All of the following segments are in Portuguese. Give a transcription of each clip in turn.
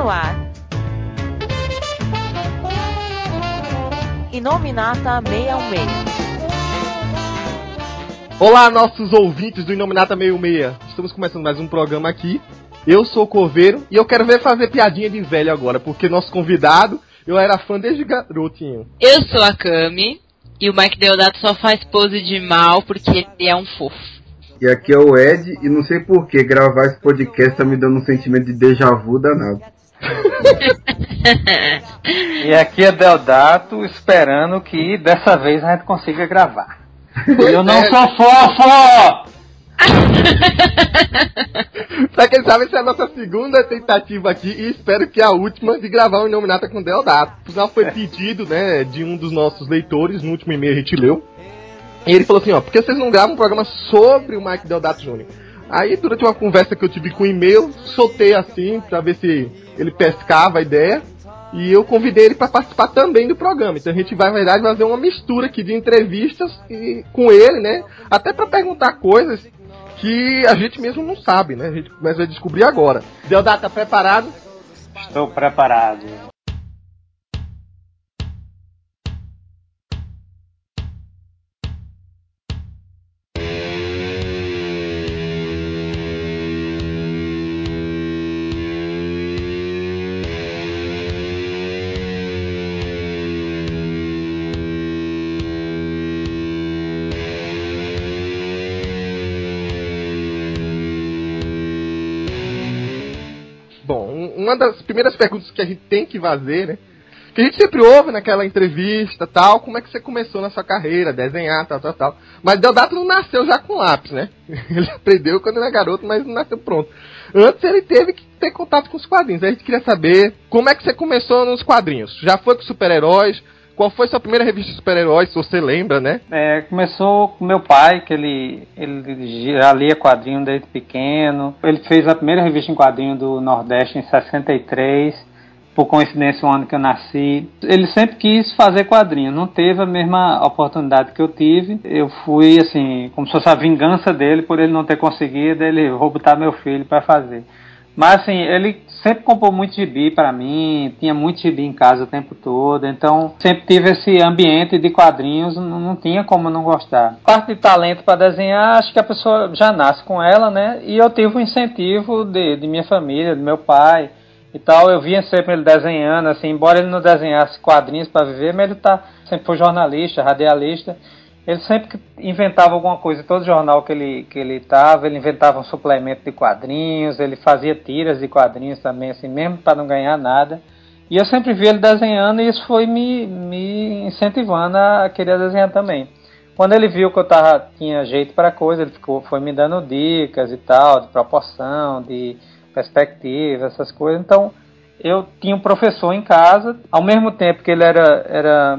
no ar. Inominata 616. Olá, nossos ouvintes do Inominata 66. Estamos começando mais um programa aqui. Eu sou o Coveiro e eu quero ver fazer piadinha de velho agora, porque nosso convidado, eu era fã desde garotinho. Eu sou a Cami e o Mike Deodato só faz pose de mal porque ele é um fofo. E aqui é o Ed, e não sei por que gravar esse podcast tá me dando um sentimento de déjà vu danado. e aqui é Deodato esperando que dessa vez a gente consiga gravar. Eu não sou fofo! pra quem sabe, essa é a nossa segunda tentativa aqui e espero que a última de gravar o Inominata com Deodato. Por sinal, foi pedido, né, de um dos nossos leitores, no último e-mail a gente leu. E ele falou assim, ó, por que vocês não gravam um programa sobre o Mike Deodato Jr.? Aí, durante uma conversa que eu tive com o e-mail, soltei assim, pra ver se ele pescava a ideia. E eu convidei ele para participar também do programa. Então a gente vai, na verdade, fazer uma mistura aqui de entrevistas e, com ele, né? Até para perguntar coisas que a gente mesmo não sabe, né? A gente começa a descobrir agora. Deodato, tá preparado? Estou preparado. Uma das primeiras perguntas que a gente tem que fazer, né? Que a gente sempre ouve naquela entrevista tal, como é que você começou na sua carreira, desenhar, tal, tal, tal. Mas Deodato não nasceu já com lápis, né? Ele aprendeu quando era garoto, mas não nasceu pronto. Antes ele teve que ter contato com os quadrinhos. A gente queria saber como é que você começou nos quadrinhos. Já foi com super-heróis? Qual foi sua primeira revista de super-heróis, se você lembra, né? É, começou com meu pai, que ele, ele já lia quadrinho desde pequeno. Ele fez a primeira revista em quadrinho do Nordeste em 63, por coincidência o ano que eu nasci. Ele sempre quis fazer quadrinho, não teve a mesma oportunidade que eu tive. Eu fui, assim, como se fosse a vingança dele por ele não ter conseguido, ele vou botar meu filho para fazer. Mas assim, ele sempre comprou muito gibi para mim, tinha muito gibi em casa o tempo todo, então sempre tive esse ambiente de quadrinhos, não, não tinha como não gostar. Parte de talento para desenhar, acho que a pessoa já nasce com ela, né? E eu tive um incentivo de, de minha família, do meu pai e tal. Eu via sempre ele desenhando, assim, embora ele não desenhasse quadrinhos para viver, mas ele tá sempre foi jornalista, radialista. Ele sempre inventava alguma coisa, todo jornal que ele que ele estava, ele inventava um suplemento de quadrinhos, ele fazia tiras de quadrinhos também, assim, mesmo para não ganhar nada. E eu sempre vi ele desenhando e isso foi me, me incentivando a querer desenhar também. Quando ele viu que eu tava, tinha jeito para coisa, ele ficou, foi me dando dicas e tal, de proporção, de perspectiva, essas coisas. Então, eu tinha um professor em casa, ao mesmo tempo que ele era, era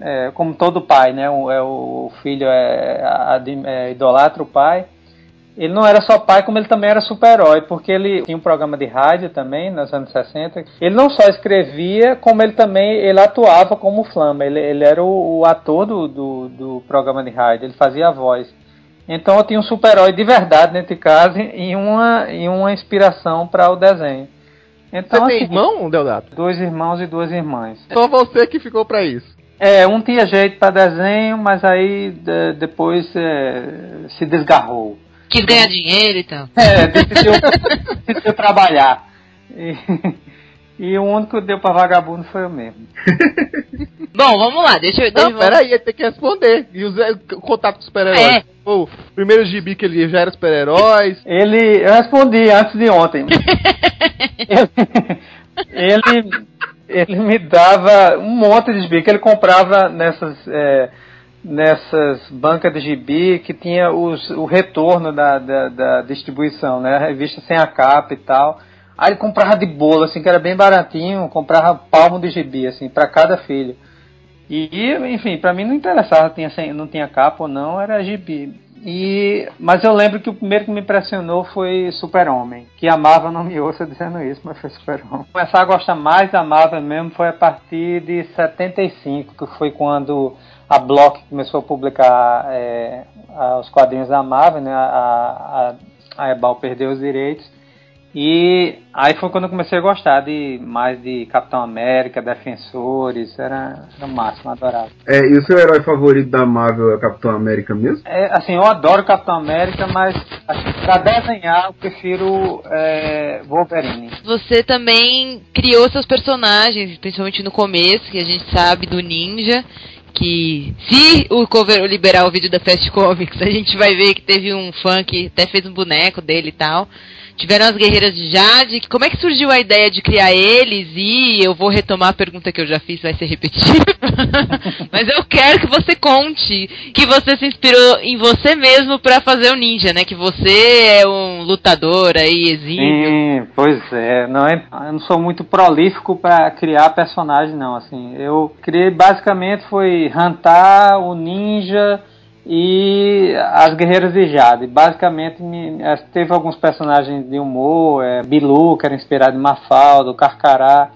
é, como todo pai, né? O, é, o filho é, é, idolatra o pai. Ele não era só pai, como ele também era super-herói, porque ele tinha um programa de rádio também, nos anos 60. Ele não só escrevia, como ele também ele atuava como Flama. Ele, ele era o, o ator do, do, do, programa de rádio, ele fazia a voz. Então eu tinha um super-herói de verdade dentro de casa e uma, e uma inspiração para o desenho. Então, você tem assim, irmão, Deodato? Dois irmãos e duas irmãs. Só você que ficou para isso. É, um tinha jeito para desenho, mas aí de, depois é, se desgarrou. Quis ganhar dinheiro e tal. É, decidiu, decidiu trabalhar. E, e, o único que deu para vagabundo foi eu mesmo. Bom, vamos lá, deixa eu. Não, peraí, tem que responder. E o, o contato com super-heróis? É. O primeiro gibi que ele já era super-heróis. Ele. Eu respondi antes de ontem. ele, ele ele me dava um monte de gibi que ele comprava nessas, é, nessas bancas de gibi que tinha os, o retorno da, da, da, distribuição, né? A revista sem a capa e tal. Aí ele comprava de bolo, assim, que era bem baratinho, comprava palmo de gibi, assim, para cada filho. E, enfim, para mim não interessava, tinha, não tinha capa ou não, era gibi. E, mas eu lembro que o primeiro que me impressionou foi Super-Homem. Que a Marvel não me ouça dizendo isso, mas foi Super-Homem. Começar a gostar mais da Marvel mesmo foi a partir de 75, que foi quando a Block começou a publicar é, os quadrinhos da Marvel, né? A, a, a Ebal perdeu os direitos. E aí foi quando eu comecei a gostar de mais de Capitão América, Defensores, era, era o máximo, adorava. É, e o seu herói favorito da Marvel é o Capitão América mesmo? É, assim, eu adoro Capitão América, mas assim, pra desenhar eu prefiro é, Wolverine. Você também criou seus personagens, principalmente no começo, que a gente sabe do Ninja. Que se o cover liberar o vídeo da Fast Comics, a gente vai ver que teve um fã que até fez um boneco dele e tal. Tiveram as guerreiras de Jade. Como é que surgiu a ideia de criar eles? E eu vou retomar a pergunta que eu já fiz, vai ser repetida. Mas eu quero que você conte que você se inspirou em você mesmo para fazer o ninja, né? Que você é um lutador aí, exímio. Sim, pois é. Não é. Eu não sou muito prolífico para criar personagem, não. Assim, eu criei basicamente foi Hantar, o ninja e as Guerreiras de Jade. Basicamente, me, teve alguns personagens de humor, é, Bilu, que era inspirado em Mafalda, o Carcará.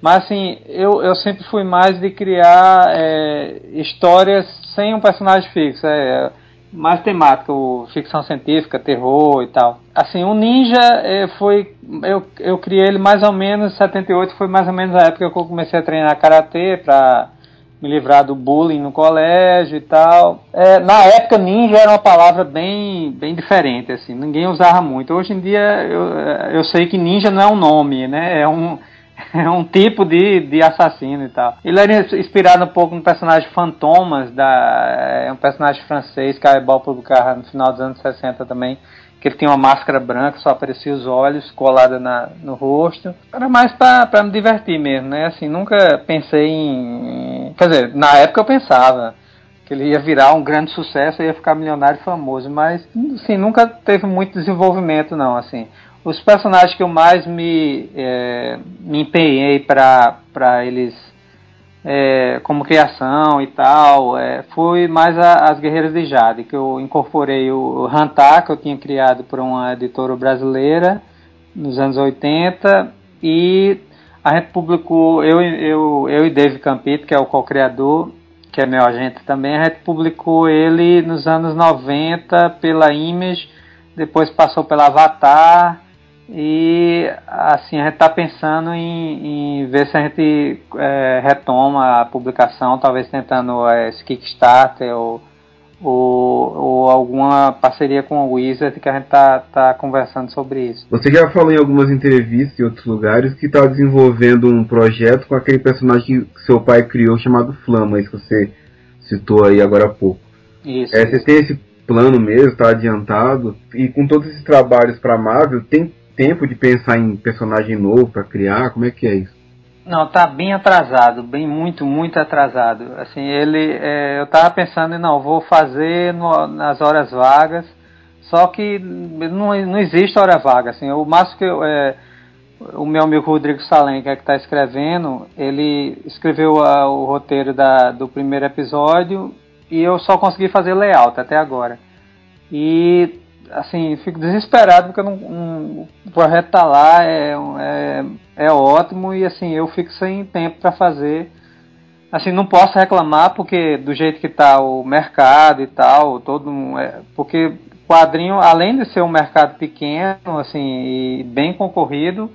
Mas assim, eu, eu sempre fui mais de criar é, histórias sem um personagem fixo, é, mais temática, ficção científica, terror e tal. Assim, o Ninja é, foi. Eu, eu criei ele mais ou menos, 78 foi mais ou menos a época que eu comecei a treinar karatê pra me livrar do bullying no colégio e tal. É, na época, ninja era uma palavra bem, bem diferente, assim, ninguém usava muito. Hoje em dia, eu, eu sei que ninja não é um nome, né? É um, é um tipo de, de assassino e tal. Ele era inspirado um pouco no personagem Fantomas, da, é um personagem francês que a Ebal publicava no final dos anos 60 também que ele tinha uma máscara branca, só aparecia os olhos colada na, no rosto. Era mais para me divertir mesmo, né? Assim, nunca pensei em. Quer dizer, na época eu pensava que ele ia virar um grande sucesso, ia ficar milionário e famoso, mas assim, nunca teve muito desenvolvimento não, assim. Os personagens que eu mais me, é, me empenhei para eles é, como criação e tal, é, foi mais a, as Guerreiras de Jade, que eu incorporei o, Hantar, que eu tinha criado por uma editora brasileira nos anos 80, e a gente publicou, eu, eu, eu e Dave Campito, que é o co-criador, que é meu agente também, a gente publicou ele nos anos 90 pela Image, depois passou pela Avatar, e assim, a gente está pensando em, em, ver se a gente é, retoma a publicação, talvez tentando é, esse Kickstarter ou, ou, ou, alguma parceria com o Wizard que a gente está tá conversando sobre isso. Você já falou em algumas entrevistas em outros lugares que está desenvolvendo um projeto com aquele personagem que seu pai criou chamado Flama, isso que você citou aí agora há pouco. Isso. É, você tem esse plano mesmo, está adiantado, e com todos esses trabalhos para Marvel, tem tempo de pensar em personagem novo para criar? Como é que é isso? Não, tá bem atrasado, bem muito, muito atrasado. Assim, ele, é, eu tava pensando, não, vou fazer no, nas horas vagas, só que não, não existe hora vaga. Assim, o máximo que eu, é, o meu amigo Rodrigo Salem, que é que está escrevendo, ele escreveu a, o roteiro da, do primeiro episódio e eu só consegui fazer layout até agora. E assim, fico desesperado porque não, não, o projeto tá lá, é, é, é ótimo e assim, eu fico sem tempo para fazer. Assim, não posso reclamar porque do jeito que tá o mercado e tal, todo é, porque quadrinho, além de ser um mercado pequeno, assim, e bem concorrido,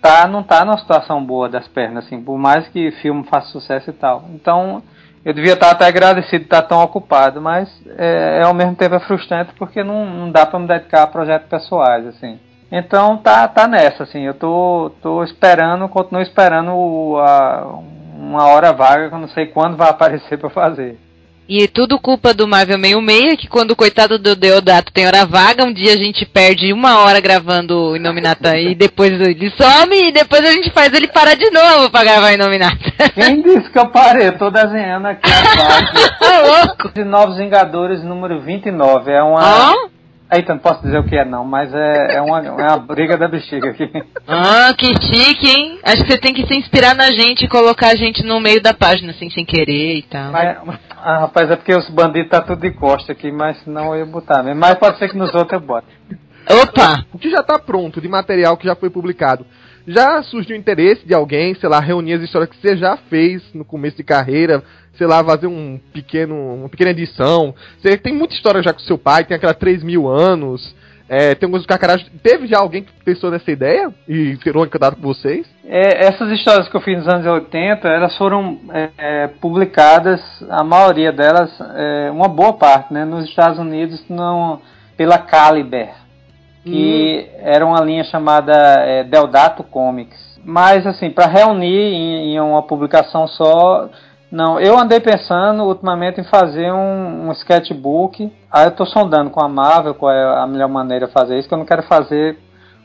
tá não tá numa situação boa das pernas, assim, por mais que filme faça sucesso e tal. Então, eu devia estar até agradecido de estar tão ocupado, mas é, é ao mesmo tempo é frustrante porque não, não dá para me dedicar a projetos pessoais, assim. Então tá, tá nessa, assim, eu tô, tô esperando, continuo esperando a, uma hora vaga que eu não sei quando vai aparecer para fazer. E tudo culpa do Marvel 66, que quando o coitado do Deodato tem hora vaga, um dia a gente perde uma hora gravando o Inominata e depois ele some e depois a gente faz ele parar de novo pra gravar Inominata. Quem disse que eu parei? Eu tô desenhando aqui a parte. Tá louco? De Novos Vingadores número 29. É uma. Ah? Eita, não posso dizer o que é não, mas é, é, uma, é uma briga da bexiga aqui. Ah, que chique, hein? Acho que você tem que se inspirar na gente e colocar a gente no meio da página, assim, sem querer e tal. Mas, ah, rapaz, é porque os bandidos tá tudo de costa aqui, mas não eu ia botar mesmo. Mas pode ser que nos outros eu bote. Opa! O que já tá pronto de material que já foi publicado. Já surgiu interesse de alguém, sei lá, reunir as histórias que você já fez no começo de carreira, sei lá, fazer um pequeno, uma pequena edição. Você tem muita história já com seu pai, tem aquela 3 mil anos. É, tem alguns cacarás. Teve já alguém que pensou nessa ideia e tirou um candidato com vocês? É, essas histórias que eu fiz nos anos 80, elas foram é, é, publicadas, a maioria delas, é, uma boa parte, né, nos Estados Unidos, não, pela Caliber, que hum. era uma linha chamada é, Deodato Comics. Mas, assim, para reunir em, em uma publicação só, não, eu andei pensando ultimamente em fazer um, um sketchbook. Aí eu tô sondando com a Marvel qual é a melhor maneira de fazer isso, que eu não quero fazer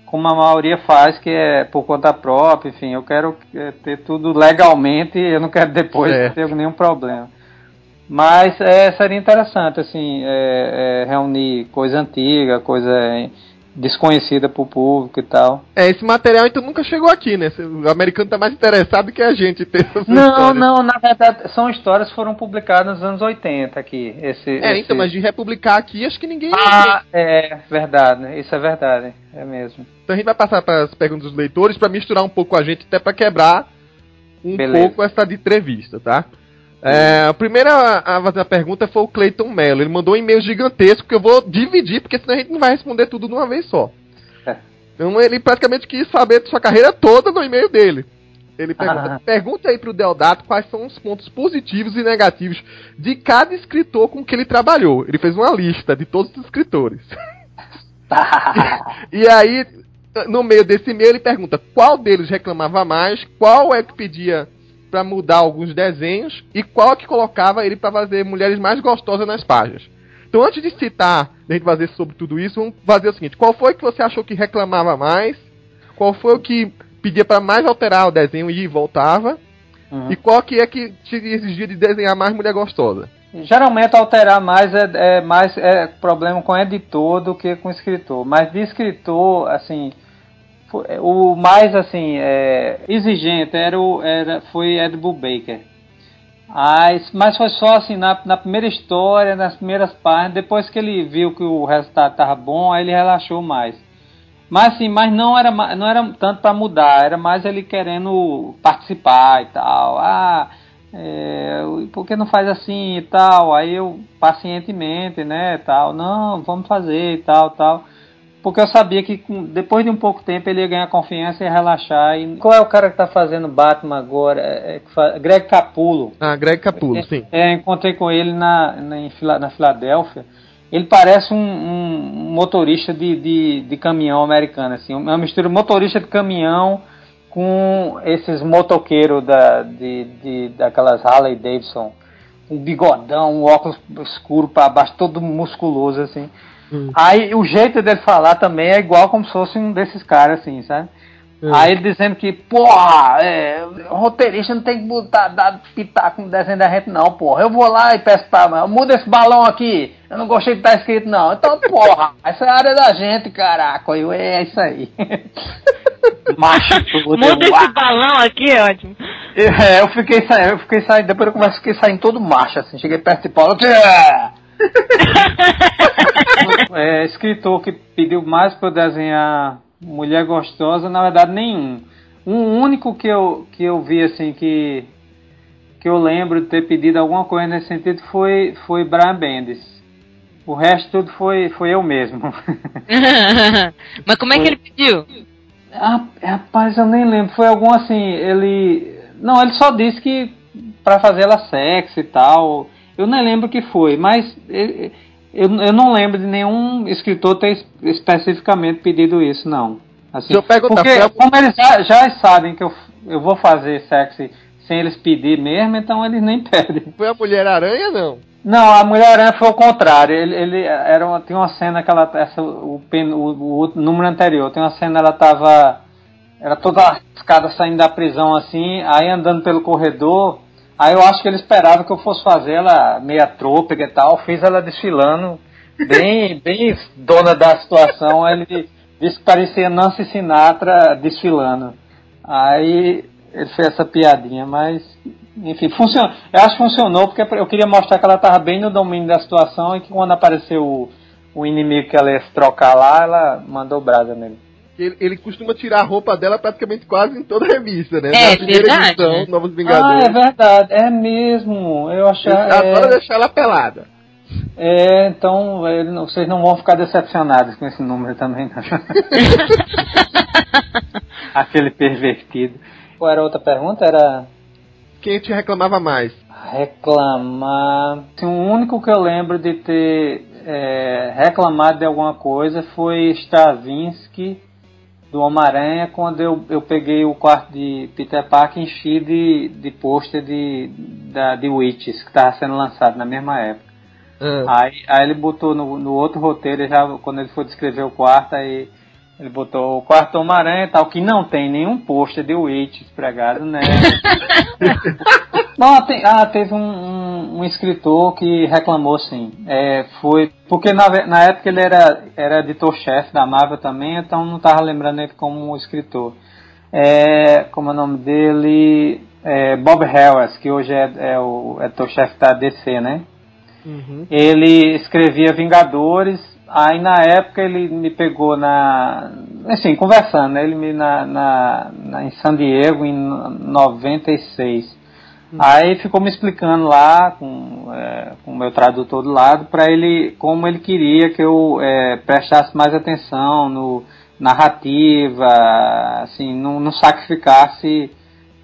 como a maioria faz, que é por conta própria, enfim, eu quero é, ter tudo legalmente e eu não quero depois ter nenhum problema. Mas é, seria interessante, assim, é, é reunir coisa antiga, coisa desconhecida pro público e tal. É, esse material então nunca chegou aqui, né? O americano tá mais interessado que a gente ter essas Não, histórias. não, na verdade, são histórias que foram publicadas nos anos 80 aqui. Esse, é, esse... então, mas de republicar aqui, acho que ninguém... Ah, é, verdade, isso é verdade, é mesmo. Então a gente vai passar para as perguntas dos leitores para misturar um pouco a gente, até para quebrar um Beleza. pouco essa de entrevista, tá? É, a primeira a fazer a pergunta foi o Clayton Mello. Ele mandou um e-mail gigantesco que eu vou dividir, porque senão a gente não vai responder tudo de uma vez só. É. Então ele praticamente quis saber de sua carreira toda no e-mail dele. Ele pergunta, ah. pergunta aí pro Deodato quais são os pontos positivos e negativos de cada escritor com que ele trabalhou. Ele fez uma lista de todos os escritores. e, e aí, no meio desse e-mail, ele pergunta qual deles reclamava mais, qual é que pedia para mudar alguns desenhos e qual que colocava ele para fazer mulheres mais gostosas nas páginas. Então, antes de citar, a gente fazer sobre tudo isso, vamos fazer o seguinte: qual foi que você achou que reclamava mais? Qual foi o que pedia para mais alterar o desenho e voltava? Uhum. E qual que é que te exigia de desenhar mais mulher gostosa? Geralmente alterar mais é, é mais é problema com editor do que com escritor. Mas de escritor, assim, o mais assim é, exigente era, o, era foi Ed Baker. Mas, mas foi só assim na, na primeira história, nas primeiras páginas. Depois que ele viu que o resultado estava bom, aí ele relaxou mais. Mas assim, mas não era não era tanto para mudar, era mais ele querendo participar e tal. Ah, é, por que não faz assim e tal? Aí eu pacientemente, né, tal. Não, vamos fazer e tal, tal porque eu sabia que depois de um pouco tempo ele ia ganhar confiança e relaxar. E qual é o cara que está fazendo Batman agora? É, é, Greg Capulo. Ah, Greg Capulo, sim. É, encontrei com ele na, na, na Filadélfia. Ele parece um, um motorista de, de, de, caminhão americano, assim, uma mistura motorista de caminhão com esses motoqueiros da, de, de, daquelas Harley Davidson, um bigodão, um óculos escuro para baixo, todo musculoso assim. Hum. Aí o jeito dele falar também é igual como se fosse um desses caras, assim, sabe? Hum. Aí ele dizendo que, porra, é, roteirista não tem que botar, dar pitaco no desenho da gente, não, porra. Eu vou lá e peço pra. Muda esse balão aqui. Eu não gostei de estar tá escrito, não. Então, porra, essa é a área da gente, caraca. Eu, é isso aí. Macho. Muda esse balão aqui, é ótimo. É, eu fiquei saindo, eu fiquei saindo, depois eu comecei, fiquei saindo todo macho, assim. Cheguei perto de Paulo, é é, escritor que pediu mais para eu desenhar mulher gostosa, na verdade nenhum. Um único que eu, que eu vi assim que que eu lembro de ter pedido alguma coisa nesse sentido foi foi Brian Bendis. O resto tudo foi foi eu mesmo. Mas como é que ele pediu? Ah, rapaz, eu nem lembro. Foi algum assim, ele não, ele só disse que para fazer ela sexy e tal. Eu nem lembro o que foi, mas eu, eu não lembro de nenhum escritor ter especificamente pedido isso, não. Assim, eu perguntar, porque como eles já, já, sabem que eu, eu vou fazer sexy sem eles pedir mesmo, então eles nem pedem. Foi a Mulher-Aranha, não? Não, a Mulher-Aranha foi o contrário. Ele, ele era uma, tem uma cena que ela. Essa, o, o, o, número anterior, tem uma cena ela tava. Era toda lascada saindo da prisão assim, aí andando pelo corredor, Aí eu acho que ele esperava que eu fosse fazer ela meia trôpega e tal. Fiz ela desfilando, bem, bem dona da situação. Aí ele disse que parecia Nancy Sinatra desfilando. Aí ele fez essa piadinha, mas enfim, funcionou. Eu acho que funcionou porque eu queria mostrar que ela estava bem no domínio da situação e que quando apareceu o, o inimigo que ela ia se trocar lá, ela mandou brasa nele ele, ele, costuma tirar a roupa dela praticamente quase em toda a revista, né? É, Na primeira verdade. edição, Novos Vingadores. Ah, é verdade, é mesmo. Eu achei. Ele é... adora deixar ela pelada. É, então ele vocês não vão ficar decepcionados com esse número também. não. Aquele pervertido. Qual era a outra pergunta? Era Quem te reclamava mais? reclamar. Assim, o único que eu lembro de ter é, reclamado de alguma coisa foi Stravinsky do Homem-Aranha quando eu, eu peguei o quarto de Peter Parker e enchi de, de pôster de, da, de Witches que estava sendo lançado na mesma época. Ah, Aí, aí ele botou no, no outro roteiro, já, quando ele for descrever o quarto, aí ele botou o quarto do Homem-Aranha e tal, que não tem nenhum pôster de Witches pregado, né? não, tem- ah, teve um, um, um escritor que reclamou sim. É, foi. Porque na, na época ele era, era editor-chefe da Marvel também, então não tava lembrando ele como escritor. É, como é o nome dele? É, Bob Harris, que hoje é, é o editor-chefe da DC, né? uhum. ele escrevia Vingadores, aí na época ele me pegou na. Assim, conversando, né? Ele me na, na, na- em San Diego em 96. Aí ficou me explicando lá com, é, com o meu tradutor do lado para ele como ele queria que eu é, prestasse mais atenção no narrativa, assim, não, não sacrificasse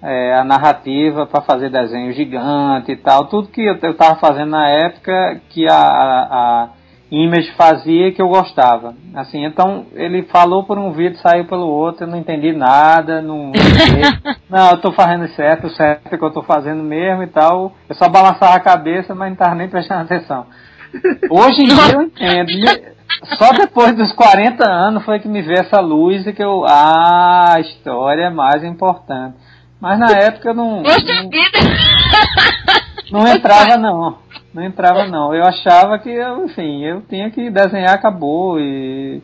é, a narrativa para fazer desenho gigante e tal, tudo que eu estava fazendo na época que a, a, a Image fazia que eu gostava. Assim, então ele falou por um vídeo, saiu pelo outro, eu não entendi nada, não, não eu tô fazendo certo, o certo é que eu tô fazendo mesmo e tal. Eu só balançava a cabeça, mas não tava nem prestando atenção. Hoje em dia eu entendo. Só depois dos 40 anos foi que me veio essa luz e que eu. Ah, a história é mais importante. Mas na época eu não. Poxa não- vida! não entrava não. Não entrava não. Eu achava que eu, enfim, eu tinha que desenhar, acabou e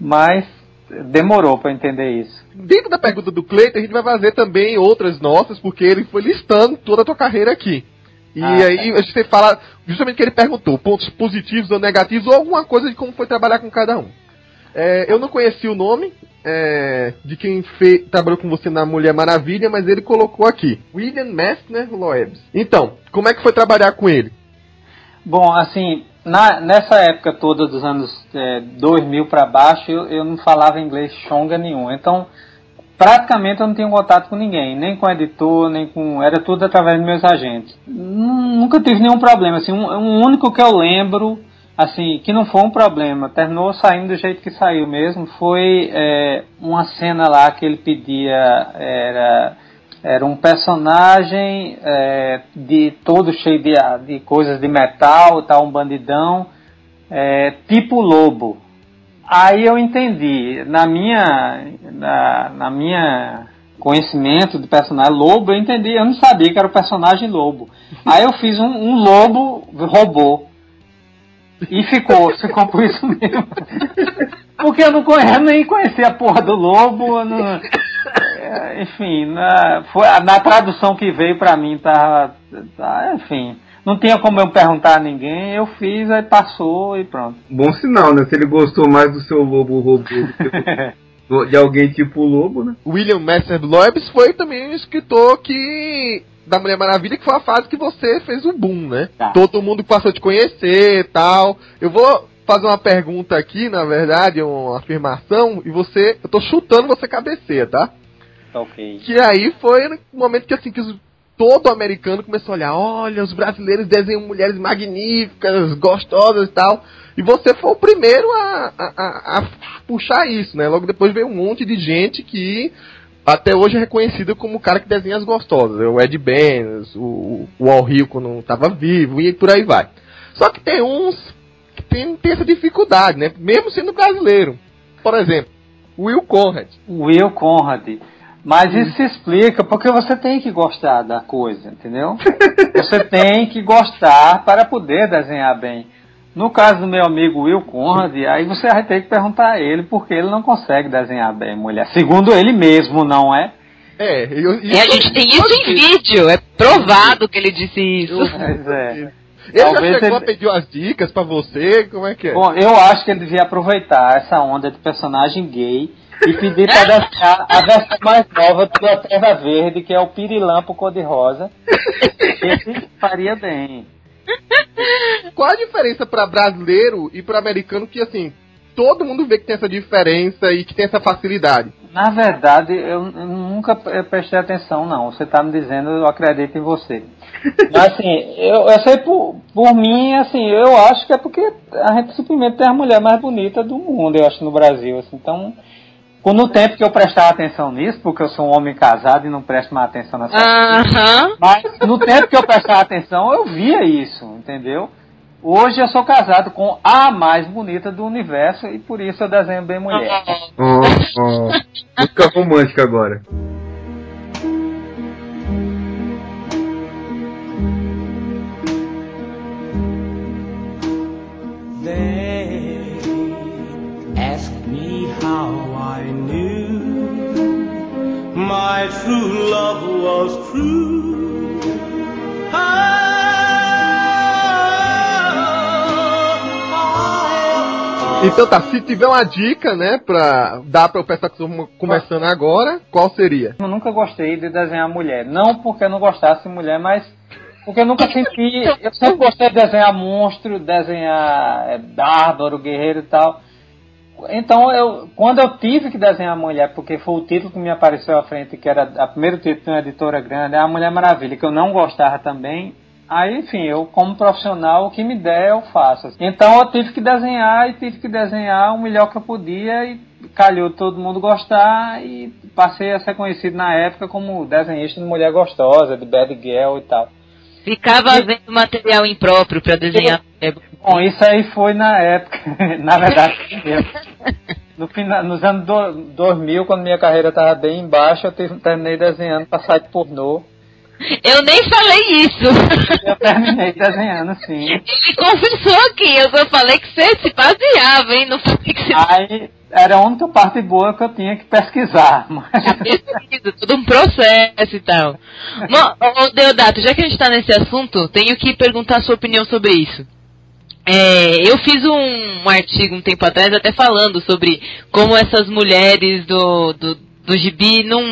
mas demorou para entender isso. Dentro da pergunta do Cleiton, a gente vai fazer também outras nossas, porque ele foi listando toda a tua carreira aqui. E Ah, aí a gente fala justamente o que ele perguntou, pontos positivos ou negativos, ou alguma coisa de como foi trabalhar com cada um. É, eu não conheci o nome é, de quem fe- trabalhou com você na Mulher Maravilha, mas ele colocou aqui, William Messner Loebs. Então, como é que foi trabalhar com ele? Bom, assim, na, nessa época toda dos anos é, 2000 para baixo, eu, eu não falava inglês chonga nenhum. Então, praticamente eu não tinha contato com ninguém, nem com editor, nem com. Era tudo através dos meus agentes. Nun- Nunca tive nenhum problema. Assim, um, um único que eu lembro, assim, que não foi um problema, terminou saindo do jeito que saiu mesmo, foi é, uma cena lá que ele pedia. Era, era um personagem é, de todo cheio de, de coisas de metal, tal, um bandidão, é, tipo lobo. Aí eu entendi, na minha, na, na minha conhecimento de personagem lobo, eu entendi, eu não sabia que era o personagem lobo. Aí eu fiz um, um lobo robô. E ficou, ficou por isso mesmo. Porque eu não conhecia, nem conhecia a porra do lobo, não, é, enfim, na, foi, na tradução que veio pra mim, tá, tá, enfim, não tinha como eu perguntar a ninguém, eu fiz, aí passou e pronto. Bom sinal, né? Se ele gostou mais do seu lobo robô do que do- de alguém tipo o lobo, né? William Messner Loebs foi também um escritor que da Mulher Maravilha, que foi a fase que você fez o boom, né? Tá. Todo mundo passou a te conhecer e tal. Eu vou fazer uma pergunta aqui, na verdade, uma afirmação, e você, eu tô chutando, você cabeceia, tá? Ok. Que aí foi no momento que assim que os- todo americano começou a olhar, olha, os brasileiros desenham mulheres magníficas, gostosas e tal. E você foi o primeiro a, a- a- a puxar isso, né? Logo depois veio um monte de gente que até hoje é reconhecido como o cara que desenha as gostosas. O Ed Benz, o, o Al Rio quando estava vivo e por aí vai. Só que tem uns que tem, tem essa dificuldade, né? Mesmo sendo brasileiro. Por exemplo, Will Conrad. Will Conrad. Mas isso se explica porque você tem que gostar da coisa, entendeu? Você tem que gostar para poder desenhar bem. No caso do meu amigo Will Conrad, aí você vai ter que perguntar a ele porque ele não consegue desenhar bem mulher. Segundo ele mesmo, não é? É, eu, E a gente tem isso em vídeo, é provado que ele disse isso. Mas é. Ele já Talvez chegou ele- a pedir umas dicas pra você? Como é que é? Bom, eu acho que ele devia aproveitar essa onda de personagem gay e pedir para desenhar a versão mais nova do Lanterna Verde, que é o Pirilampo Cor-de-Rosa. Ele faria bem. Qual a diferença para brasileiro e para americano que assim todo mundo vê que tem essa diferença e que tem essa facilidade? Na verdade, eu, eu nunca prestei atenção, não. Você está me dizendo, eu acredito em você. Mas assim, eu, eu sei por, por mim, assim, eu acho que é porque a gente simplesmente tem a mulher mais bonita do mundo, eu acho, no Brasil. Assim, então, no tempo que eu prestava atenção nisso, porque eu sou um homem casado e não presto mais atenção nessa Aham. Mas no tempo que eu prestava atenção, eu via isso, entendeu? Hoje eu sou casado com a mais bonita do universo e por isso eu desenho bem mulher. Oh, oh. Música romântica agora. They asked me how I knew my true love was true. Então tá, se tiver uma dica, né, pra dar pra o pessoal que estão começando agora, qual seria? Eu nunca gostei de desenhar mulher. Não porque eu não gostasse de mulher, mas porque eu nunca senti. Eu sempre gostei de desenhar monstro, desenhar é, bárbaro, guerreiro e tal. Então, eu, quando eu tive que desenhar mulher, porque foi o título que me apareceu à frente, que era a primeiro título de uma editora grande, é a Mulher Maravilha, que eu não gostava também. Aí, enfim, eu como profissional, o que me der eu faço. Então eu tive que desenhar e tive que desenhar o melhor que eu podia e calhou todo mundo gostar e passei a ser conhecido na época como desenhista de mulher gostosa, de bad girl e tal. Ficava vendo material impróprio pra desenhar. Bom, isso aí foi na época, na verdade. No final, nos anos do, 2000, quando minha carreira estava bem embaixo, eu terminei desenhando para site pornô. Eu nem falei isso. Eu terminei desenhando, sim. Ele confessou aqui, eu só falei que você se baseava, hein? Não falei que você Aí era a única parte boa que eu tinha que pesquisar. Mas... pesquisa, todo um processo e tal. Bom, Deodato, já que a gente tá nesse assunto, tenho que perguntar a sua opinião sobre isso. É, eu fiz um, um artigo um tempo atrás até falando sobre como essas mulheres do, do, do gibi não,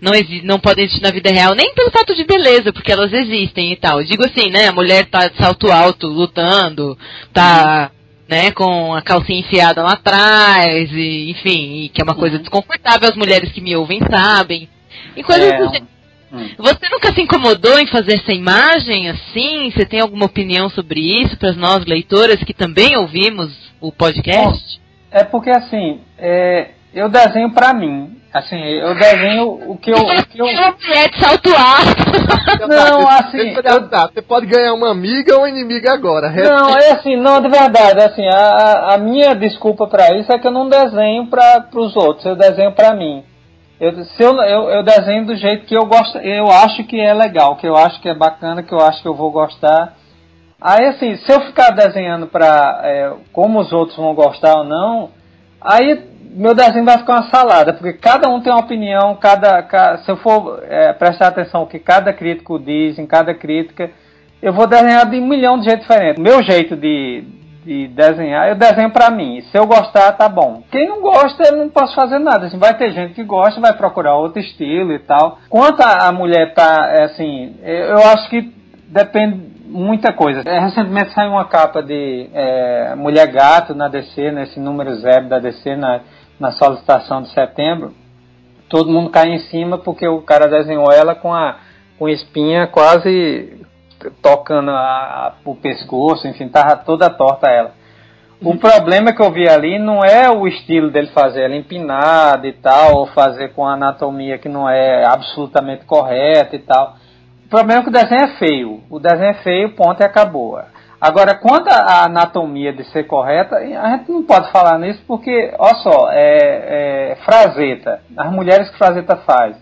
não, não podem existir na vida real, nem pelo fato de beleza, porque elas existem e tal. Eu digo assim, né? A mulher tá de salto alto lutando, tá né, com a calcinha enfiada lá atrás, e, enfim, e que é uma coisa desconfortável, as mulheres que me ouvem sabem. E coisas É, do gênero. Hum. Você nunca se incomodou em fazer essa imagem assim? Você tem alguma opinião sobre isso para nós leitoras que também ouvimos o podcast? É porque assim, é, eu desenho pra mim. Assim, eu desenho o que eu. O que eu... Mulher de salto alto. Não, assim, Você pode ganhar uma amiga ou inimiga agora. Não, é assim, não, de verdade, assim, a, a minha desculpa pra isso é que eu não desenho para os outros, eu desenho pra mim. Eu, se eu, eu, eu desenho do jeito que eu gosto, eu acho que é legal, que eu acho que é bacana, que eu acho que eu vou gostar. Aí assim, se eu ficar desenhando pra é, como os outros vão gostar ou não, aí meu desenho vai ficar uma salada, porque cada um tem uma opinião, cada, ca- se eu for é, prestar atenção no que cada crítico diz, em cada crítica, eu vou desenhar de um milhão de jeitos diferentes. Meu jeito de, de desenhar, eu desenho pra mim. Se eu gostar, tá bom. Quem não gosta, eu não posso fazer nada. Assim, vai ter gente que gosta, vai procurar outro estilo e tal. Quanto a, a mulher tá, é, assim, eu acho que depende muita coisa. É, recentemente saiu uma capa de é, Mulher Gato na DC, nesse número zero da DC, na, na solicitação de setembro. Todo mundo cai em cima porque o cara desenhou ela com a com espinha quase tocando a, a- o pescoço, enfim, tava toda torta ela. O problema que eu vi ali não é o estilo dele fazer ela empinada e tal, ou fazer com anatomia que não é absolutamente correta e tal. O problema é que o desenho é feio. O desenho é feio, ponto e acabou. Agora, quanto à anatomia de ser correta, a gente não pode falar nisso porque, olha só, é, é. As mulheres que frazeta faz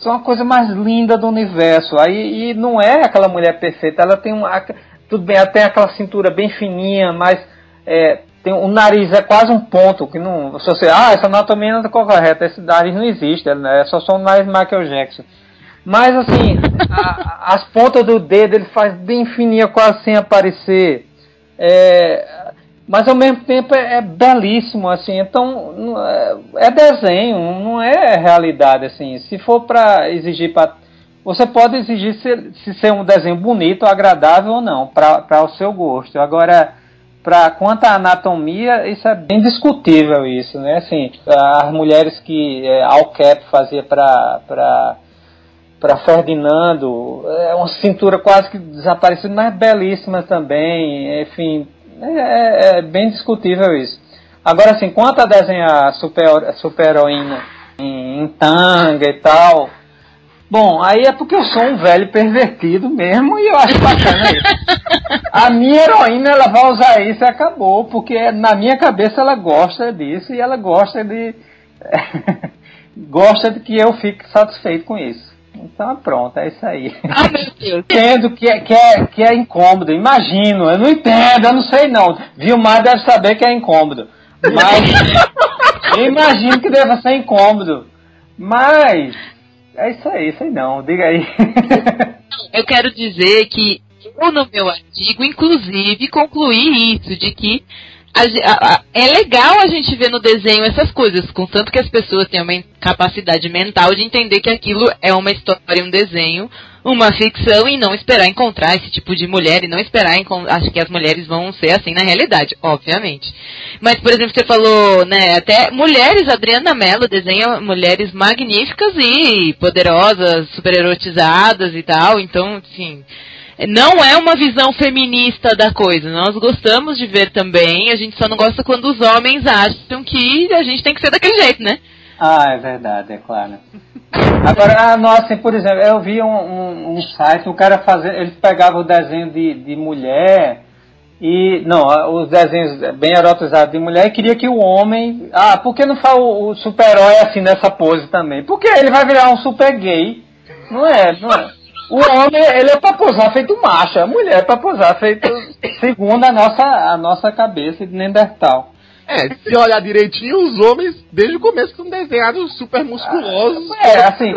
são a coisa mais linda do universo. Aí e não é aquela mulher perfeita, ela tem uma. Tudo bem, tem aquela cintura bem fininha, mas é, tem, o nariz é quase um ponto, que não. Se você, ah, essa anatomia não está correta, esse nariz não existe, é só só o nariz Michael Jackson. Mas assim, a- as pontas do dedo ele faz bem fininha, quase sem aparecer. É, mas ao mesmo tempo é, é belíssimo, assim, então é, é desenho, não é realidade, assim. Se for para exigir para você pode exigir se, se ser um desenho bonito, agradável ou não, para o seu gosto. Agora, para quanto à anatomia, isso é bem discutível isso, né? Assim, as mulheres que é, Alcap fazia para para Ferdinando, é uma cintura quase que desaparecida, mas belíssima também, enfim, é, é, é bem discutível isso. Agora, assim, quanto a desenhar super, super heroína em, em tanga e tal, Bom, aí é porque eu sou um velho pervertido mesmo e eu acho bacana isso. A minha heroína, ela vai usar isso e acabou, porque na minha cabeça ela gosta disso e ela gosta de. gosta de que eu fique satisfeito com isso. Então pronto, é isso aí. Ah, meu Deus. Entendo que é, que, é, que é incômodo, imagino, eu não entendo, eu não sei não. Vilmar deve saber que é incômodo. Mas eu imagino que deva ser incômodo. Mas é isso aí, aí não, diga aí. eu quero dizer que eu no meu artigo, inclusive, concluí isso, de que a, a, é legal a gente ver no desenho essas coisas, contanto que as pessoas tenham uma capacidade mental de entender que aquilo é uma história, um desenho, uma ficção e não esperar encontrar esse tipo de mulher e não esperar acho que as mulheres vão ser assim na realidade, obviamente. Mas por exemplo, você falou, né, até mulheres, Adriana Mello desenha mulheres magníficas e poderosas, super erotizadas e tal, então, assim, não é uma visão feminista da coisa. Nós gostamos de ver também, a gente só não gosta quando os homens acham que a gente tem que ser daquele jeito, né? Ah, é verdade, é claro. Agora, ah, nossa, por exemplo, eu vi um, um, um site, o cara fazendo, ele pegava o desenho de, de mulher e não, os desenhos bem erotizados de mulher e queria que o homem, ah, por que não faz o, o super-herói assim nessa pose também? Porque ele vai virar um super gay, não é, não é. O homem, ele é pra posar feito macho, a mulher é pra posar feito segundo a nossa, a nossa cabeça de Neandertal. É, se olhar direitinho, os homens, desde o começo, são desenhados super musculosos. É, assim.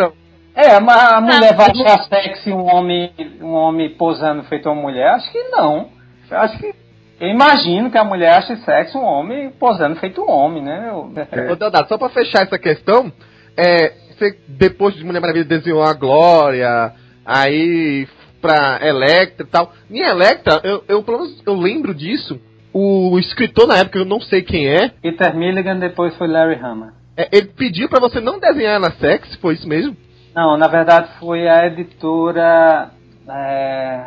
É, a mulher vai achar sexy um homem, um homem posando feito uma mulher? Acho que não. Eu acho que. Eu imagino que a mulher ache sexy um homem posando feito um homem, né? Eu, é. Deodato, só pra fechar essa questão, é, você, depois de Mulher Maravilha, desenhou a Glória, aí pra Electra e tal. Minha Electra, eu, eu, pelo menos, eu lembro disso, o escritor na época, eu não sei quem é. Peter Milligan, depois foi Larry Hama. É, ele pediu para você não desenhar na Sex, foi isso mesmo? Não, na verdade foi a editora. É,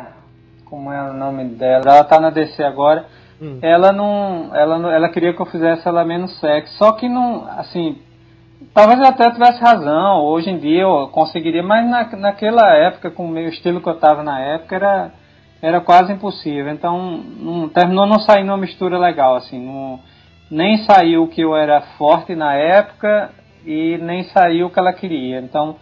como é o nome dela? Ela tá na DC agora. Hum. Ela não, ela ela queria que eu fizesse ela menos sexy. Só que não, assim, talvez eu até tivesse razão. Hoje em dia eu conseguiria, mas na, naquela época, com o meu estilo que eu tava na época, era era quase impossível. Então, não, terminou não saindo uma mistura legal, assim. Não, nem saiu o que eu era forte na época e nem saiu o que ela queria. Então,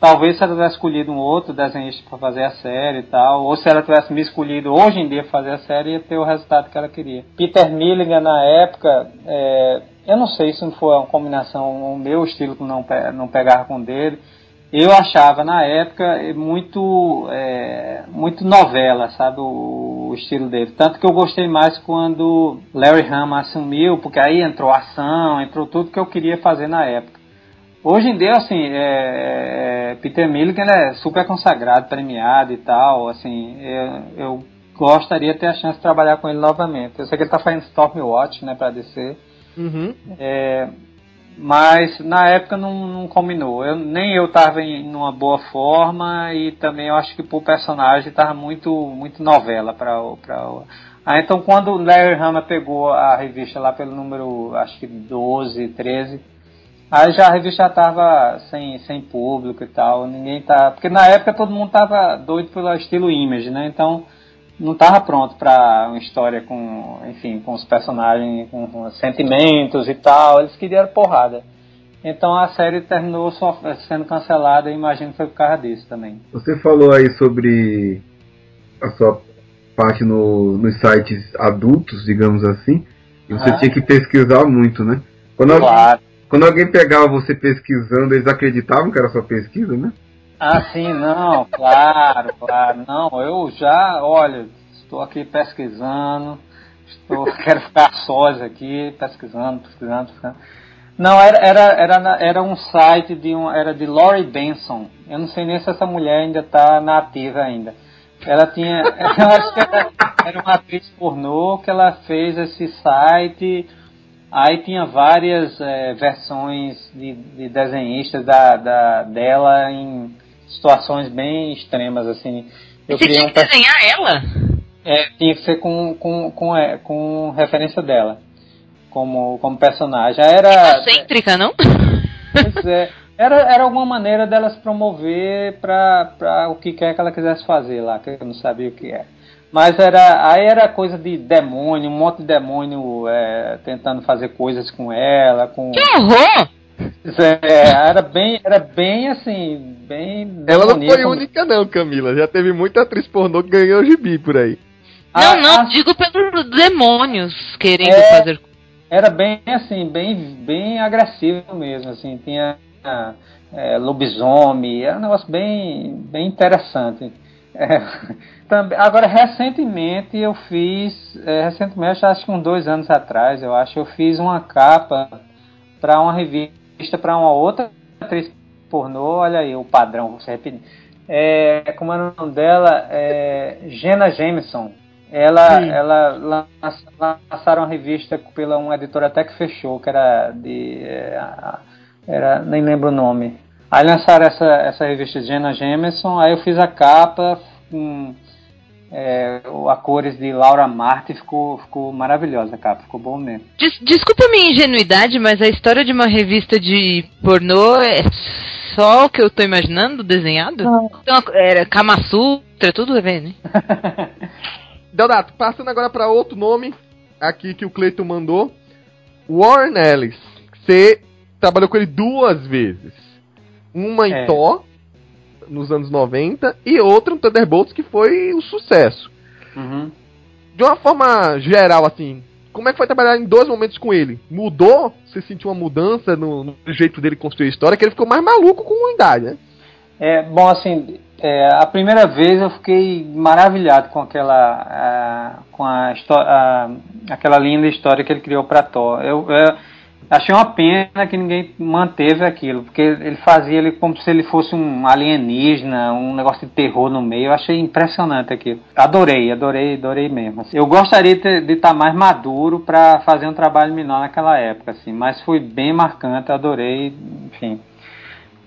talvez se ela tivesse escolhido um outro desenhista para fazer a série e tal, ou se ela tivesse me escolhido hoje em dia fazer a série, ia ter o resultado que ela queria. Peter Milligan, na época, é, eu não sei se não foi uma combinação, o meu estilo não, não pegava com o dele eu achava na época muito é, muito novela, sabe, o, o, estilo dele. Tanto que eu gostei mais quando Larry Hama assumiu, porque aí entrou ação, entrou tudo que eu queria fazer na época. Hoje em dia, assim, é, é, Peter Milligan é super consagrado, premiado e tal, assim, eu, eu, gostaria de ter a chance de trabalhar com ele novamente. Eu sei que ele está fazendo Stormwatch, né, para DC. Uhum. É, mas na época não, não combinou. Eu, nem eu estava em uma boa forma e também eu acho que pro personagem estava muito muito novela para ah, então quando Larry Hama pegou a revista lá pelo número acho que 12, 13, aí já a revista estava sem sem público e tal, ninguém tá, porque na época todo mundo tava doido pelo estilo image, né? Então não estava pronto para uma história com, enfim, com os personagens, com, com, sentimentos e tal. Eles queriam porrada. Então a série terminou só sendo cancelada e imagino que foi por causa disso também. Você falou aí sobre a sua parte no, nos sites adultos, digamos assim, e você ah. tinha que pesquisar muito, né? Quando, claro. alguém, quando alguém pegava você pesquisando, eles acreditavam que era sua pesquisa, né? Ah, sim, não, claro, claro. Não, eu já, olha, estou aqui pesquisando, estou, quero ficar sós aqui, pesquisando, pesquisando, pesquisando. Não, era, era, era, era um site de um, era de Laurie Benson. Eu não sei nem se essa mulher ainda está na ativa ainda. Ela tinha. Eu acho que era, era uma atriz pornô que ela fez esse site. Aí tinha várias é, versões de, de desenhistas da, da, dela em situações bem extremas, assim. Eu Você tinha um que desenhar ela? É, tinha que ser com, com, com, é, com referência dela. Como, como personagem. Era. Excêntrica, não? Pois é. Era, era alguma maneira dela se promover para o que quer que ela quisesse fazer lá, que eu não sabia o que é. Mas era, aí era coisa de demônio, um monte de demônio é, tentando fazer coisas com ela. Com... Que horror! É, era bem, era bem assim, bem. Ela não foi única não, Camila. Já teve muita atriz pornô que ganhou gibi por aí. Não, ah, não, a... digo pelos demônios querendo é, fazer. Era bem assim, bem, bem agressivo mesmo, assim, tinha é, lobisomem, era um negócio bem, bem interessante. É, também, agora, recentemente eu fiz, é, recentemente, acho que uns dois anos atrás, eu acho, eu fiz uma capa para uma revista, para uma outra atriz pornô, olha aí o padrão, você repete. É, como era o nome dela? É, Jenna Jameson. Ela, ela lançaram uma revista pela uma editora até que fechou, que era de. É, era, nem lembro o nome. Aí lançaram essa, essa revista de Jenna Jameson, aí eu fiz a capa com é, a cores de Laura Martin, ficou, ficou maravilhosa a capa, ficou bom mesmo. Des, desculpa a minha ingenuidade, mas a história de uma revista de pornô é só o que eu tô imaginando desenhado? Então, era Kama Sutra, tudo a ver, né? Deodato, passando agora para outro nome aqui que o Cleiton mandou. Warren Ellis. Você trabalhou com ele duas vezes. Uma em é. Thor, nos anos 90, e outra no Thunderbolts, que foi um sucesso. Uhum. De uma forma geral, assim, como é que foi trabalhar em dois momentos com ele? Mudou? Você sentiu uma mudança no, no jeito dele construir a história? Que ele ficou mais maluco com a idade, né? É, bom, assim, é, a primeira vez eu fiquei maravilhado com aquela, a, com a, a, aquela linda história que ele criou para Thor. Eu, eu Achei uma pena que ninguém manteve aquilo, porque ele fazia ele como se ele fosse um alienígena, um negócio de terror no meio. Eu achei impressionante aquilo. Adorei, adorei, adorei mesmo. Eu gostaria de estar tá mais maduro para fazer um trabalho menor naquela época, assim, mas foi bem marcante, adorei, enfim.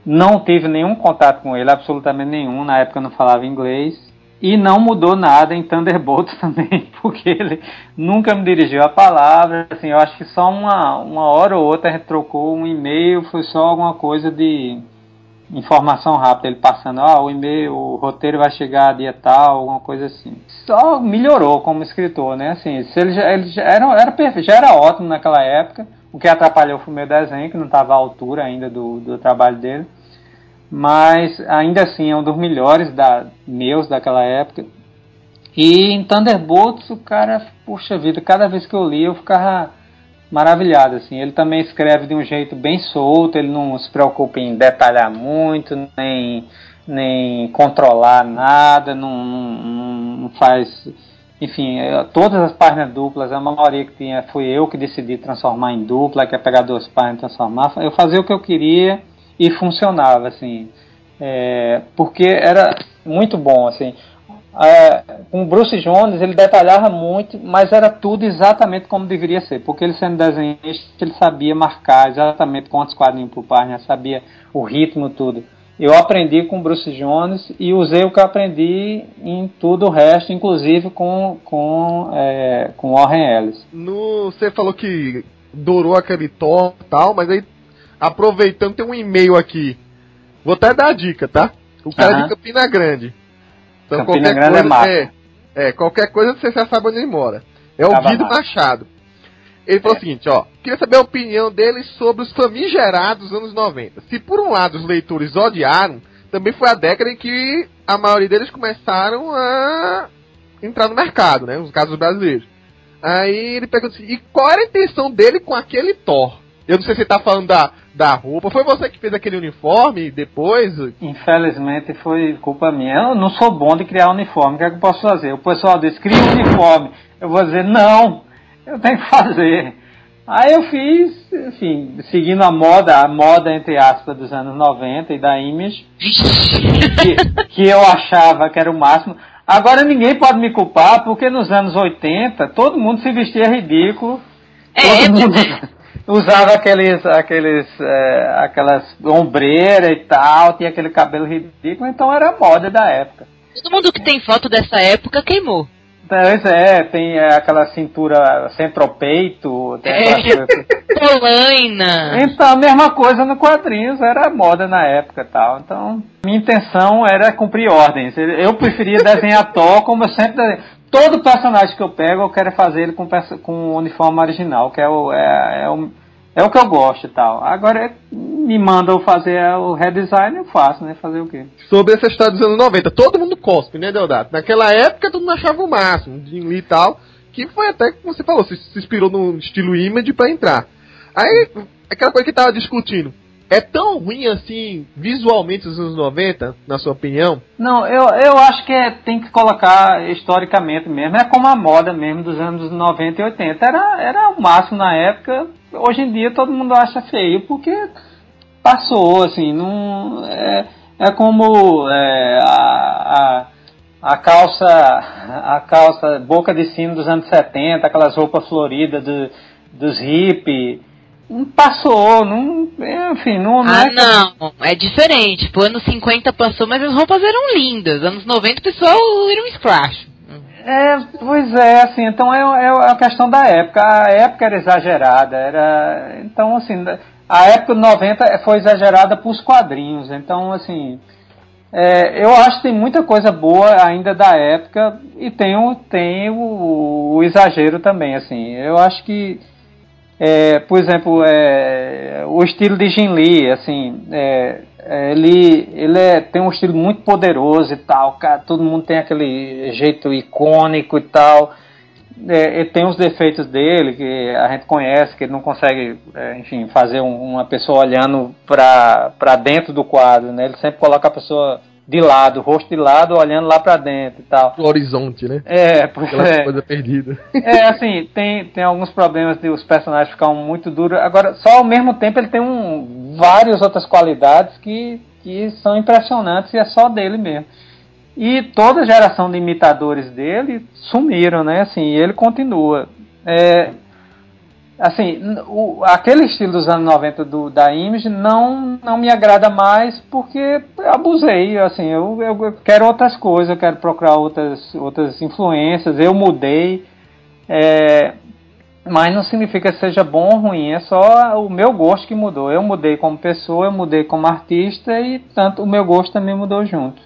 Não tive nenhum contato com ele, absolutamente nenhum. Na época eu não falava inglês. E não mudou nada em Thunderbolt também, porque ele nunca me dirigiu a palavra. Assim, eu acho que só uma, uma hora ou outra a gente trocou um e-mail, foi só alguma coisa de informação rápida, ele passando, ah, o e-mail, o roteiro vai chegar dia tal, alguma coisa assim. Só melhorou como escritor, né? Assim, se ele já, ele já era, era perfeito, já era ótimo naquela época. O que atrapalhou foi o meu desenho, que não estava à altura ainda do, do trabalho dele mas ainda assim é um dos melhores da, meus daquela época. E em Thunderbolts, o cara, puxa vida, cada vez que eu li eu ficava maravilhado. Assim. Ele também escreve de um jeito bem solto, ele não se preocupa em detalhar muito, nem, nem controlar nada, não, não, não faz. Enfim, é, todas as páginas duplas, a maioria que tinha, fui eu que decidi transformar em dupla, que é pegar duas páginas e transformar. Eu fazia o que eu queria e funcionava, assim. É, porque era muito bom, assim. É, com o Bruce Jones ele detalhava muito, mas era tudo exatamente como deveria ser, porque ele sendo desenhista ele sabia marcar exatamente quantos quadrinhos por página, sabia o ritmo, tudo. Eu aprendi com o Bruce Jones e usei o que aprendi em tudo o resto, inclusive com com é, com Warren Ellis. No, você falou que durou aquele Thor tal, mas aí aproveitando, tem um e-mail aqui. Vou até dar a dica, tá? O cara uhum. é de Campina Grande. Então Campina qualquer Grande é coisa, é, é, qualquer coisa você já sabe onde ele mora. É o Tava Guido Machado. Ele falou é. o seguinte, ó. Queria saber a opinião dele sobre os famigerados anos 90. Se por um lado os leitores odiaram, também foi a década em que a maioria deles começaram a entrar no mercado, né? Os casos brasileiros. Aí ele pergunta assim, e qual era a intenção dele com aquele Thor? Eu não sei se você tá falando da, da roupa. Foi você que fez aquele uniforme depois? Infelizmente foi culpa minha. Eu não sou bom de criar uniforme. O que é que eu posso fazer? O pessoal diz, cria um uniforme. Eu vou dizer, não, eu tenho que fazer. Aí eu fiz, enfim, seguindo a moda, a moda entre aspas dos anos 90 e da Image, que, que eu achava que era o máximo. Agora ninguém pode me culpar, porque nos anos 80 todo mundo se vestia ridículo. É, todo mundo usava aqueles, aqueles, é, aquelas ombreiras e tal, tinha aquele cabelo ridículo, então era moda da época. Todo mundo que tem foto dessa época queimou. Pois é, tem é, aquela cintura centropeito, tem É. Polaina. Então, a mesma coisa no quadrinhos, era moda na época e tal. Então, minha intenção era cumprir ordens. Eu preferia desenhar Thor como eu sempre desenho. Todo personagem que eu pego, eu quero fazer ele com, com uniforme original, que é o, é, é o, é o que eu gosto e tal. Agora, me mandam fazer o redesign, eu faço, né? Fazer o quê? Sobre essa história dos anos 90. Todo mundo cospe, né, Deodato? Naquela época todo mundo achava o máximo, Jim Lee e tal. Que foi até que você falou, se, se inspirou no estilo Image pra entrar. Aí, aquela coisa que tava discutindo. É tão ruim assim, visualmente, os anos 90, na sua opinião? Não, eu, eu acho que é- tem que colocar historicamente mesmo. É como a moda mesmo dos anos 90 e 80. Era, era o máximo na época. Hoje em dia todo mundo acha feio porque passou, assim. Não, é, é como é, a, a, a calça a calça boca de sino dos anos 70, aquelas roupas floridas do, dos hippies. Passou, não, enfim, não, não Ah, é não. É diferente. Pô, anos 50 passou, mas as roupas eram lindas. Anos 90 o pessoal era um scratch. É, pois é, assim, então é, é a questão da época. A época era exagerada, era. Então, assim, a época de 90 foi exagerada pros quadrinhos. Então, assim. é, eu acho que tem muita coisa boa ainda da época e tem o, tem o, o exagero também, assim. Eu acho que. É, por exemplo, é, o estilo de Jin Lee, assim, é, é, ele, ele é- tem um estilo muito poderoso e tal, cara, todo mundo tem aquele jeito icônico e tal. É, ele tem os defeitos dele, que a gente conhece, que ele não consegue, é, enfim, fazer um- uma pessoa olhando para dentro do quadro, né? Ele sempre coloca a pessoa de lado, rosto de lado, olhando lá para dentro e tal. O horizonte, né? É, pois Aquela é. coisa perdida. É, assim, tem, tem alguns problemas de os personagens ficarem muito duros. Agora, só ao mesmo tempo ele tem um, várias outras qualidades que, que são impressionantes e é só dele mesmo. E toda a geração de imitadores dele sumiram, né? Assim, e ele continua. É, assim, o, aquele estilo dos anos 90 do, da Image não, não me agrada mais porque abusei, assim, eu, eu quero outras coisas, eu quero procurar outras, outras influências, eu mudei, é, mas não significa que seja bom ou ruim, é só o meu gosto que mudou. Eu mudei como pessoa, eu mudei como artista e tanto o meu gosto também mudou junto.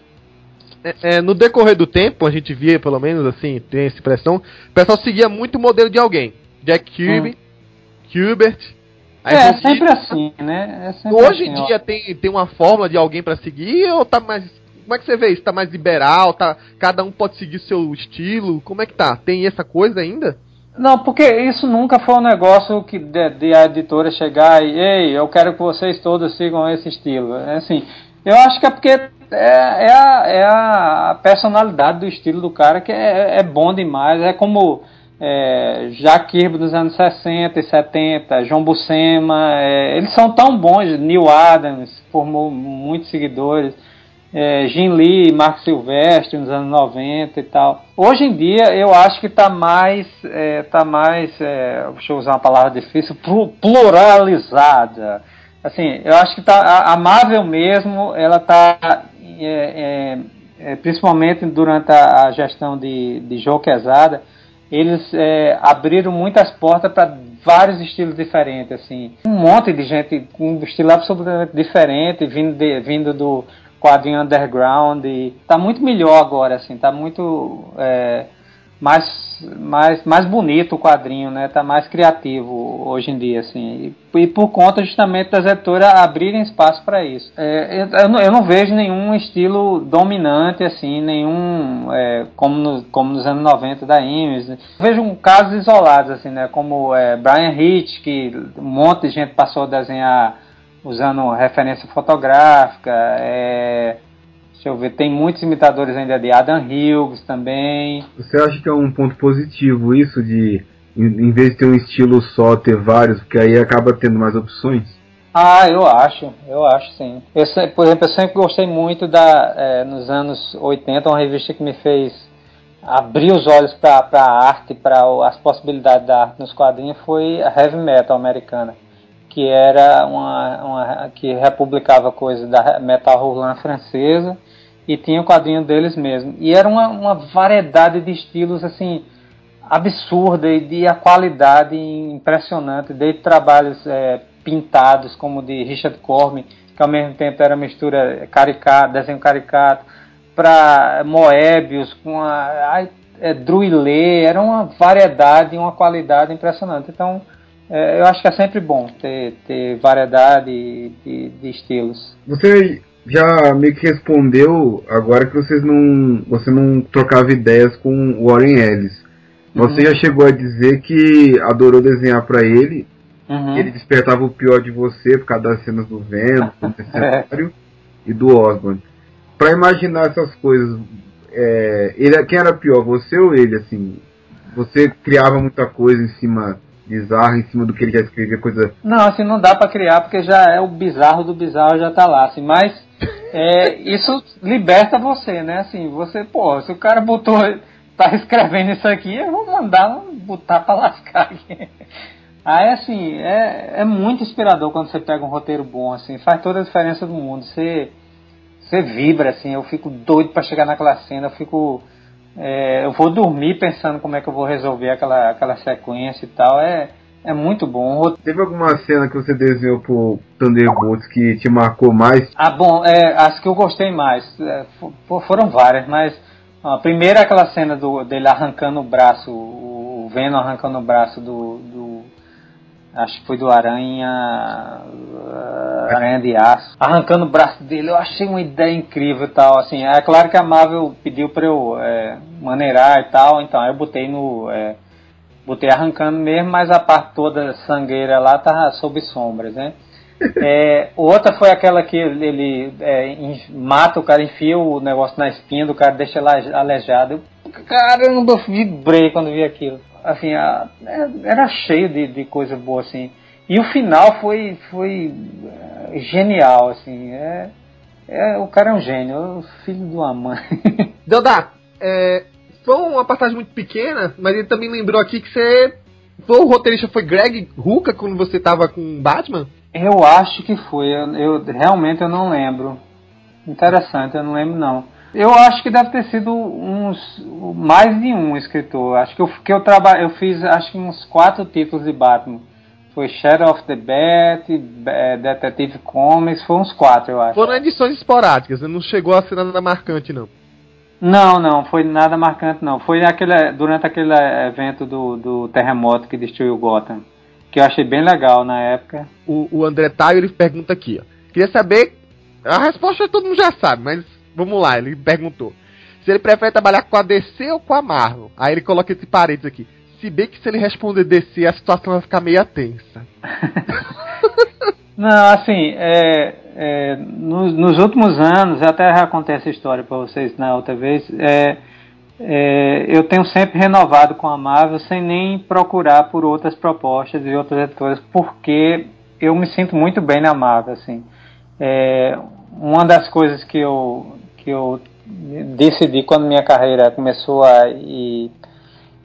É, é, no decorrer do tempo, a gente via, pelo menos assim, tem essa impressão, o pessoal seguia muito o modelo de alguém. Jack Kirby, Kubert. aí é sempre assim, né? É sempre Hoje em assim, ó. dia tem, tem uma fórmula de alguém pra seguir ou tá mais. Como é que você vê isso? Tá mais liberal? Tá, cada um pode seguir seu estilo? Como é que tá? Tem essa coisa ainda? Não, porque isso nunca foi um negócio que de, de a editora chegar e, ei, eu quero que vocês todos sigam esse estilo. É assim, eu acho que é porque é, é, a, é a personalidade do estilo do cara que é, é bom demais. É como é, Jack Kirby dos anos 60 e 70, João Buscema, é, eles são tão bons. Neil Adams formou muitos seguidores é, Jim Lee, Marco Silvestre nos anos 90 e tal. Hoje em dia eu acho que está mais, é, tá mais é, deixa eu usar uma palavra difícil, plu- pluralizada. Assim, eu acho que tá, a, Marvel mesmo, ela está, principalmente durante a, a gestão de, de Joe Quesada, eles é, abriram muitas portas para vários estilos diferentes, assim. Um monte de gente com um estilo absolutamente diferente, vindo, de, vindo do quadrinho underground. E tá muito melhor agora, assim, tá muito é, mais, mais, mais bonito o quadrinho, né? Tá mais criativo hoje em dia, assim. E, e por conta justamente das editoras abrirem espaço para isso. É, eu, eu, não, vejo nenhum estilo dominante, assim, nenhum é, como, no, como nos anos 90 da Image. Vejo um casos isolados, assim, né? Como é, Brian Hitch, que um monte de gente passou a desenhar usando referência fotográfica. É, deixa eu ver, tem muitos imitadores ainda de Adam Hughes também. Você acha que é um ponto positivo isso de Em, vez de ter um estilo só, ter vários, porque aí acaba tendo mais opções? Ah, eu acho, eu acho sim. Eu, por exemplo, eu sempre gostei muito da, é, nos anos 80, uma revista que me fez abrir os olhos para a arte, para as possibilidades da arte nos quadrinhos, foi a Heavy Metal americana, que era uma, uma que republicava coisas da metal roulant francesa e tinha o quadrinho deles mesmo. E era uma, uma variedade de estilos assim absurda e de a qualidade impressionante, desde trabalhos é, pintados como de Richard Corman, que ao mesmo tempo era mistura caricato, desenho caricato, para Moebius, com a, a é, era uma variedade e uma qualidade impressionante. Então, é, eu acho que é sempre bom ter, ter variedade de, de, estilos. Você já meio que respondeu agora que vocês não, você não trocava ideias com o Warren Ellis. Você uhum. já chegou a dizer que adorou desenhar para ele, uhum. ele despertava o pior de você por causa das cenas do Venom, do Necessário e do Osborn. Para imaginar essas coisas, é, ele, quem era pior, você ou ele? Assim, você criava muita coisa em cima bizarro em cima do que ele já escrevia coisa. Não, assim não dá para criar porque já é o bizarro do bizarro já tá lá, assim. Mas é, isso liberta você, né? Assim, você, pô, se o cara botou tá escrevendo isso aqui, eu vou mandar botar pra lascar aqui. Aí, assim, é, é muito inspirador quando você pega um roteiro bom, assim, faz toda a diferença do mundo. Você, você vibra, assim, eu fico doido para chegar naquela cena, eu fico. É, eu vou dormir pensando como é que eu vou resolver aquela, aquela sequência e tal. É, é muito bom. Teve alguma cena que você desenhou pro Thunderbolts que te marcou mais? Ah, bom, é, as que eu gostei mais. É, foram várias, mas a primeira é aquela cena do, dele arrancando o braço, o Venom arrancando o braço do, do acho que foi do Aranha, uh, Aranha de Aço, arrancando o braço dele. Eu achei uma ideia incrível e tal. Assim, é claro que a Marvel pediu para eu é, maneirar e tal, então eu botei no, é, botei arrancando mesmo, mas a parte toda sangueira lá tava sob sombras, né? É, outra foi aquela que ele é, mata o cara, enfia o negócio na espinha do cara, deixa ele aleijado. Eu, caramba, eu vibrei quando vi aquilo. Assim, a, é, era cheio de, de coisa boa, assim. E o final foi, foi é, genial, assim. É, é, o cara é um gênio, é o filho de uma mãe. Deodá, é, foi uma passagem muito pequena, mas ele também lembrou aqui que você. Foi o roteirista foi Greg Ruka quando você estava com Batman? Eu acho que foi. Eu, eu, realmente eu não lembro. Interessante, eu não lembro não. Eu acho que deve ter sido uns mais de um escritor. Acho que eu que eu trabalho, eu fiz acho que uns quatro títulos de Batman. Foi Shadow of the Bat, é, Detective Comics, foi uns quatro, eu acho. Foram edições esporádicas, não chegou a ser nada marcante não. Não, não, foi nada marcante não. Foi aquele, durante aquele evento do, do terremoto que destruiu Gotham que eu achei bem legal na época. O, o André Taio ele pergunta aqui, ó. Queria saber. A resposta todo mundo já sabe, mas vamos lá, ele perguntou. Se ele prefere trabalhar com a DC ou com a Marvel. Aí ele coloca esse parênteses aqui. Se bem que se ele responder DC, a situação vai ficar meio tensa. Não, assim, é, é, nos, últimos anos, até já contei essa história para vocês na outra vez, é, é, eu tenho sempre renovado com a Marvel sem nem procurar por outras propostas de outras editoras, porque eu me sinto muito bem na Marvel. Assim. É, uma das coisas que eu, que eu decidi quando minha carreira começou a,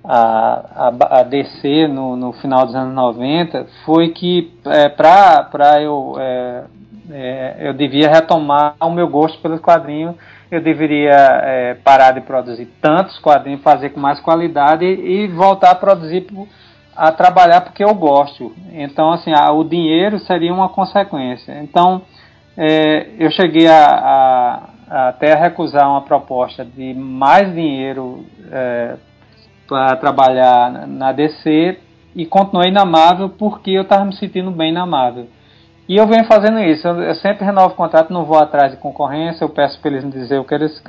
a, a, a descer no, no final dos anos 90 foi que é, para eu, é, é, eu devia retomar o meu gosto pelos quadrinhos eu deveria é, parar de produzir tantos quadrinhos, fazer com mais qualidade e, e voltar a produzir, a trabalhar porque eu gosto. Então, assim, a, o dinheiro seria uma consequência. Então, é, eu cheguei a, a, a, até recusar uma proposta de mais dinheiro é, para trabalhar na DC e continuei na Marvel porque eu estava me sentindo bem na Marvel. E eu venho fazendo isso. Eu, sempre renovo o contrato, não vou atrás de concorrência. Eu peço para eles me dizer o que eles,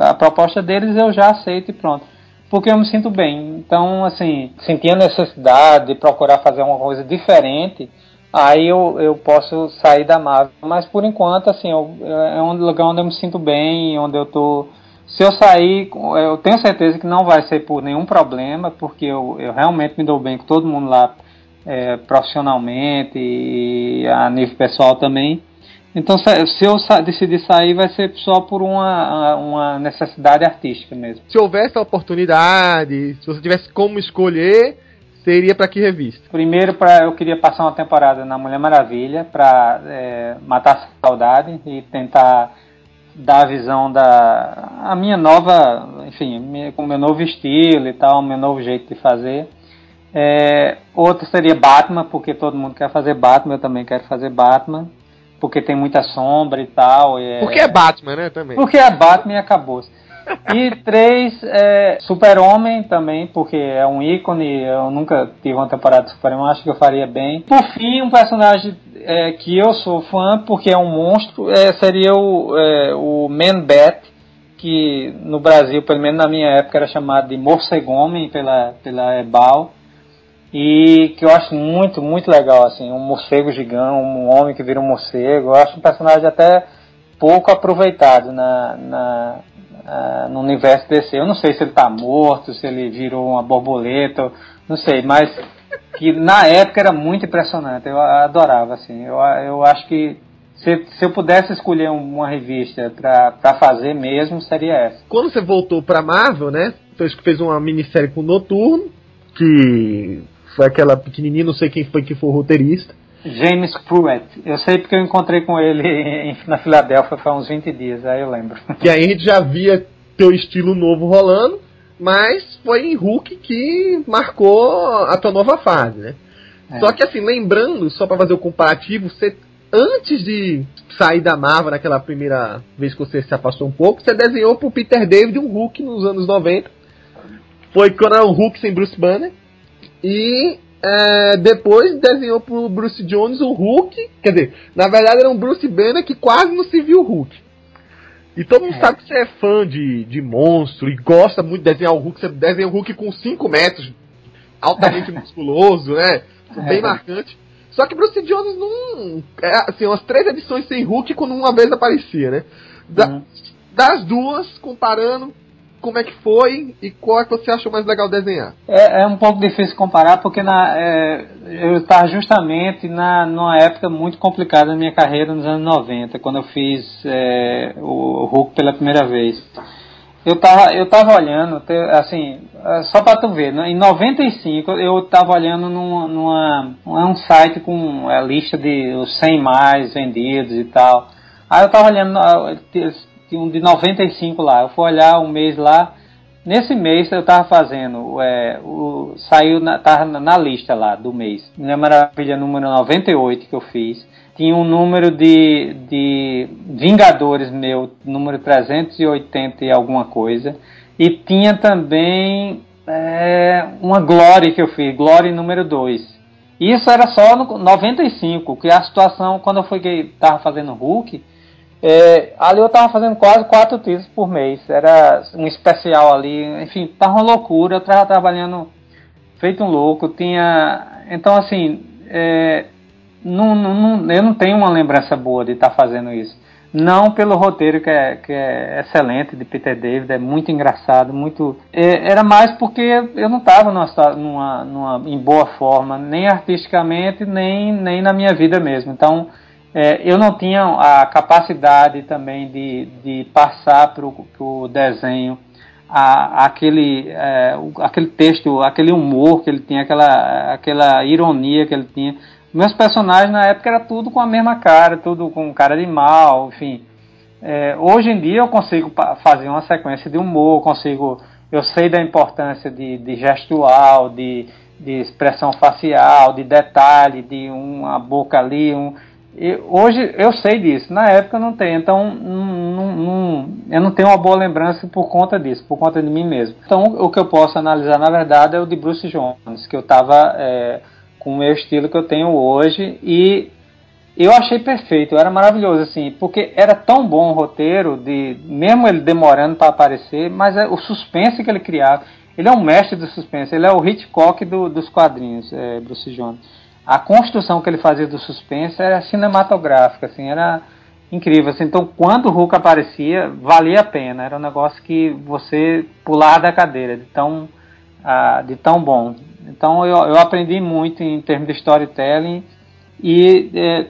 a proposta deles eu já aceito e pronto. Porque eu me sinto bem. Então, assim, senti a necessidade de procurar fazer uma coisa diferente. Aí eu, eu posso sair da Marvel. Mas por enquanto, assim, eu, é um lugar onde eu me sinto bem, onde eu tô Se eu sair, eu tenho certeza que não vai ser por nenhum problema, porque eu, eu realmente me dou bem com todo mundo lá é, profissionalmente e a nível pessoal também. Então, se eu decidir sair, vai ser só por uma, uma necessidade artística mesmo. Se houvesse a oportunidade, se você tivesse como escolher, seria para que revista? Primeiro, para eu queria passar uma temporada na Mulher Maravilha para é, matar a saudade e tentar dar a visão da a minha nova, enfim, com o meu novo estilo e tal, o meu novo jeito de fazer. É, outro seria Batman, porque todo mundo quer fazer Batman, eu também quero fazer Batman, porque tem muita sombra e tal. E é, porque é Batman, né, também. Porque é Batman e acabou. E três, é, Super-Homem também, porque é um ícone, eu nunca tive uma temporada de Super-Homem, acho que eu faria bem. Por fim, um personagem é, que eu sou fã, porque é um monstro, é, seria o, é, o Man-Bat, que no Brasil, pelo menos na minha época, era chamado de Morcegomem pela, pela Ebal. E que eu acho muito, muito legal, assim, um morcego gigante, um homem que vira um morcego. Eu acho um personagem até pouco aproveitado na, na, uh, no universo DC. Eu não sei se ele está morto, se ele virou uma borboleta, não sei, mas que na época era muito impressionante. Eu adorava, assim. Eu, eu acho que se, se eu pudesse escolher uma revista para fazer mesmo, seria essa. Quando você voltou para Marvel, né? Fez, fez uma minissérie com o Noturno, que foi aquela pequenininha, não sei quem foi que foi o roteirista. James Pruitt. Eu sei porque eu encontrei com ele na Filadélfia faz uns 20 dias, aí eu lembro. Que aí a gente já via teu estilo novo rolando, mas foi em Hulk que marcou a tua nova fase, né? É. Só que assim, lembrando, só para fazer o comparativo, você antes de sair da Marvel naquela primeira vez que você se afastou um pouco, você desenhou pro Peter David um Hulk nos anos 90. Foi quando era um Hulk sem Bruce Banner. E é, depois desenhou pro Bruce Jones o Hulk. Quer dizer, na verdade era um Bruce Banner que quase não se viu o Hulk. E todo mundo é. sabe que você é fã de, de monstro e gosta muito de desenhar o Hulk. Você desenha o Hulk com 5 metros, altamente musculoso, né? Bem é. marcante. Só que Bruce Jones não. É, assim, umas três edições sem Hulk quando uma vez aparecia, né? Da, uhum. Das duas, comparando, como é que foi e qual é que você achou mais legal desenhar? É, é um pouco difícil comparar porque na, é, eu estava justamente na, numa época muito complicada da minha carreira nos anos 90, quando eu fiz é, o Hulk pela primeira vez. Eu tava, eu tava olhando, assim, é, só para tu ver, né, em 95 eu tava olhando numa, numa um site com a lista de os 100 mais vendidos e tal. Aí eu tava olhando, um de 95 lá. Eu fui olhar um mês lá. Nesse mês eu tava fazendo, é, o, saiu na, tava na lista lá do mês. Minha Maravilha número 98 que eu fiz. Tinha um número de, de Vingadores meu, número 380 e alguma coisa. E tinha também é, uma Glory que eu fiz, Glory número 2. Isso era só no 95, que a situação, quando eu fui tava fazendo Hulk, é, ali eu tava fazendo quase quatro títulos por mês. Era um especial ali. Enfim, tava uma loucura. Eu tava trabalhando feito um louco. Tinha. Então, assim. É, não, não, eu não tenho uma lembrança boa de estar tá fazendo isso. Não pelo roteiro que é, que é excelente de Peter David, é muito engraçado, muito. É, era mais porque eu não estava numa, numa, numa, em boa forma, nem artisticamente, nem, nem na minha vida mesmo. Então, é, eu não tinha a capacidade também de, de passar para o desenho a, aquele, é, aquele texto, aquele humor que ele tinha, aquela, aquela ironia que ele tinha. Meus personagens na época era tudo com a mesma cara, tudo com cara de mal, enfim. É, hoje em dia eu consigo fazer uma sequência de humor, consigo, eu sei da importância de, de gestual, de, de expressão facial, de detalhe, de uma boca ali, um, e hoje eu sei disso, na época não tenho, então não, não, eu não tenho uma boa lembrança por conta disso, por conta de mim mesmo. Então o que eu posso analisar na verdade é o de Bruce Jones, que eu estava é, com o meu estilo que eu tenho hoje. E eu achei perfeito, era maravilhoso assim, porque era tão bom o roteiro, de mesmo ele demorando para aparecer, mas é, o suspense que ele criava, ele é um mestre do suspense, ele é o Hitchcock do, dos quadrinhos, é, Bruce Jones a construção que ele fazia do suspense era cinematográfica, assim, era incrível. Assim, então, quando o Hulk aparecia, valia a pena. Era um negócio que você pular da cadeira, de tão, uh, de tão bom. Então, eu, eu aprendi muito em termos de storytelling e é,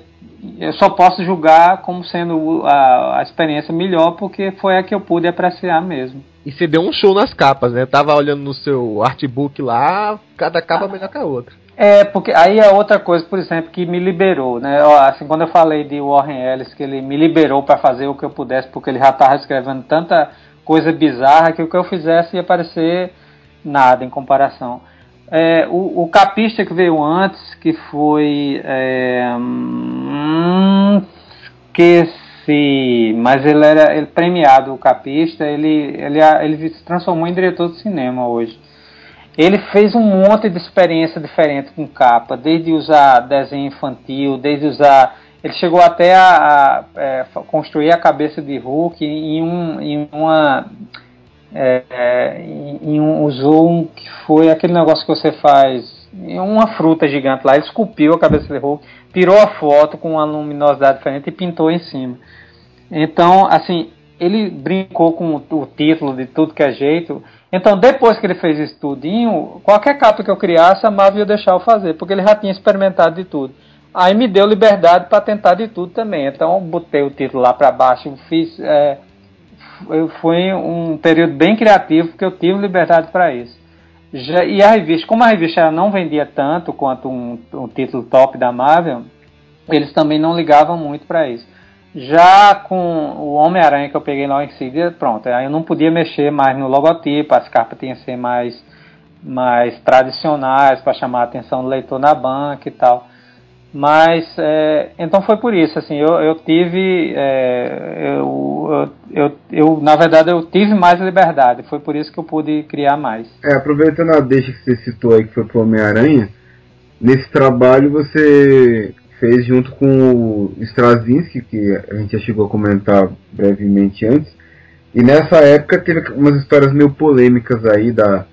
eu só posso julgar como sendo a, a, experiência melhor porque foi a que eu pude apreciar mesmo. E você deu um show nas capas, né? tava olhando no seu artbook lá, cada capa ah. melhor que a outra. É, porque aí é outra coisa, por exemplo, que me liberou, né? Assim, quando eu falei de Warren Ellis, que ele me liberou para fazer o que eu pudesse, porque ele já estava escrevendo tanta coisa bizarra que o que eu fizesse ia parecer nada em comparação. É, o, o, capista que veio antes, que foi. É, hum, esqueci, mas ele era ele, premiado, o capista, ele, ele, ele se transformou em diretor de cinema hoje. Ele fez um monte de experiência diferente com capa, desde usar desenho infantil, desde usar. Ele chegou até a, a é, construir a cabeça de Hulk em, um, em uma. É, é, em, um, usou um que foi aquele negócio que você faz uma fruta gigante lá. Ele esculpiu a cabeça de Hulk, tirou a foto com uma luminosidade diferente e pintou em cima. Então, assim, ele brincou com o, o título de tudo que é jeito então, depois que ele fez isso tudinho, qualquer capa que eu criasse, a Marvel ia deixar eu fazer, porque ele já tinha experimentado de tudo. Aí me deu liberdade para tentar de tudo também. Então, botei o título lá para baixo, fiz. É, foi um período bem criativo, porque eu tive liberdade para isso. Já, e a revista, como a revista não vendia tanto quanto um, um título top da Marvel, eles também não ligavam muito para isso. Já com o Homem-Aranha que eu peguei logo em seguida, pronto, aí eu não podia mexer mais no logotipo, as capas tinham que ser mais, mais tradicionais para chamar a atenção do leitor na banca e tal. Mas, é, então foi por isso, assim, eu, eu tive, é, eu, eu, eu, na verdade, eu tive mais liberdade, foi por isso que eu pude criar mais. É, aproveitando a deixa que você citou aí, que foi pro Homem-Aranha, nesse trabalho você fez junto com o Straczynski, que a gente já chegou a comentar brevemente antes. E nessa época teve umas histórias meio polêmicas aí da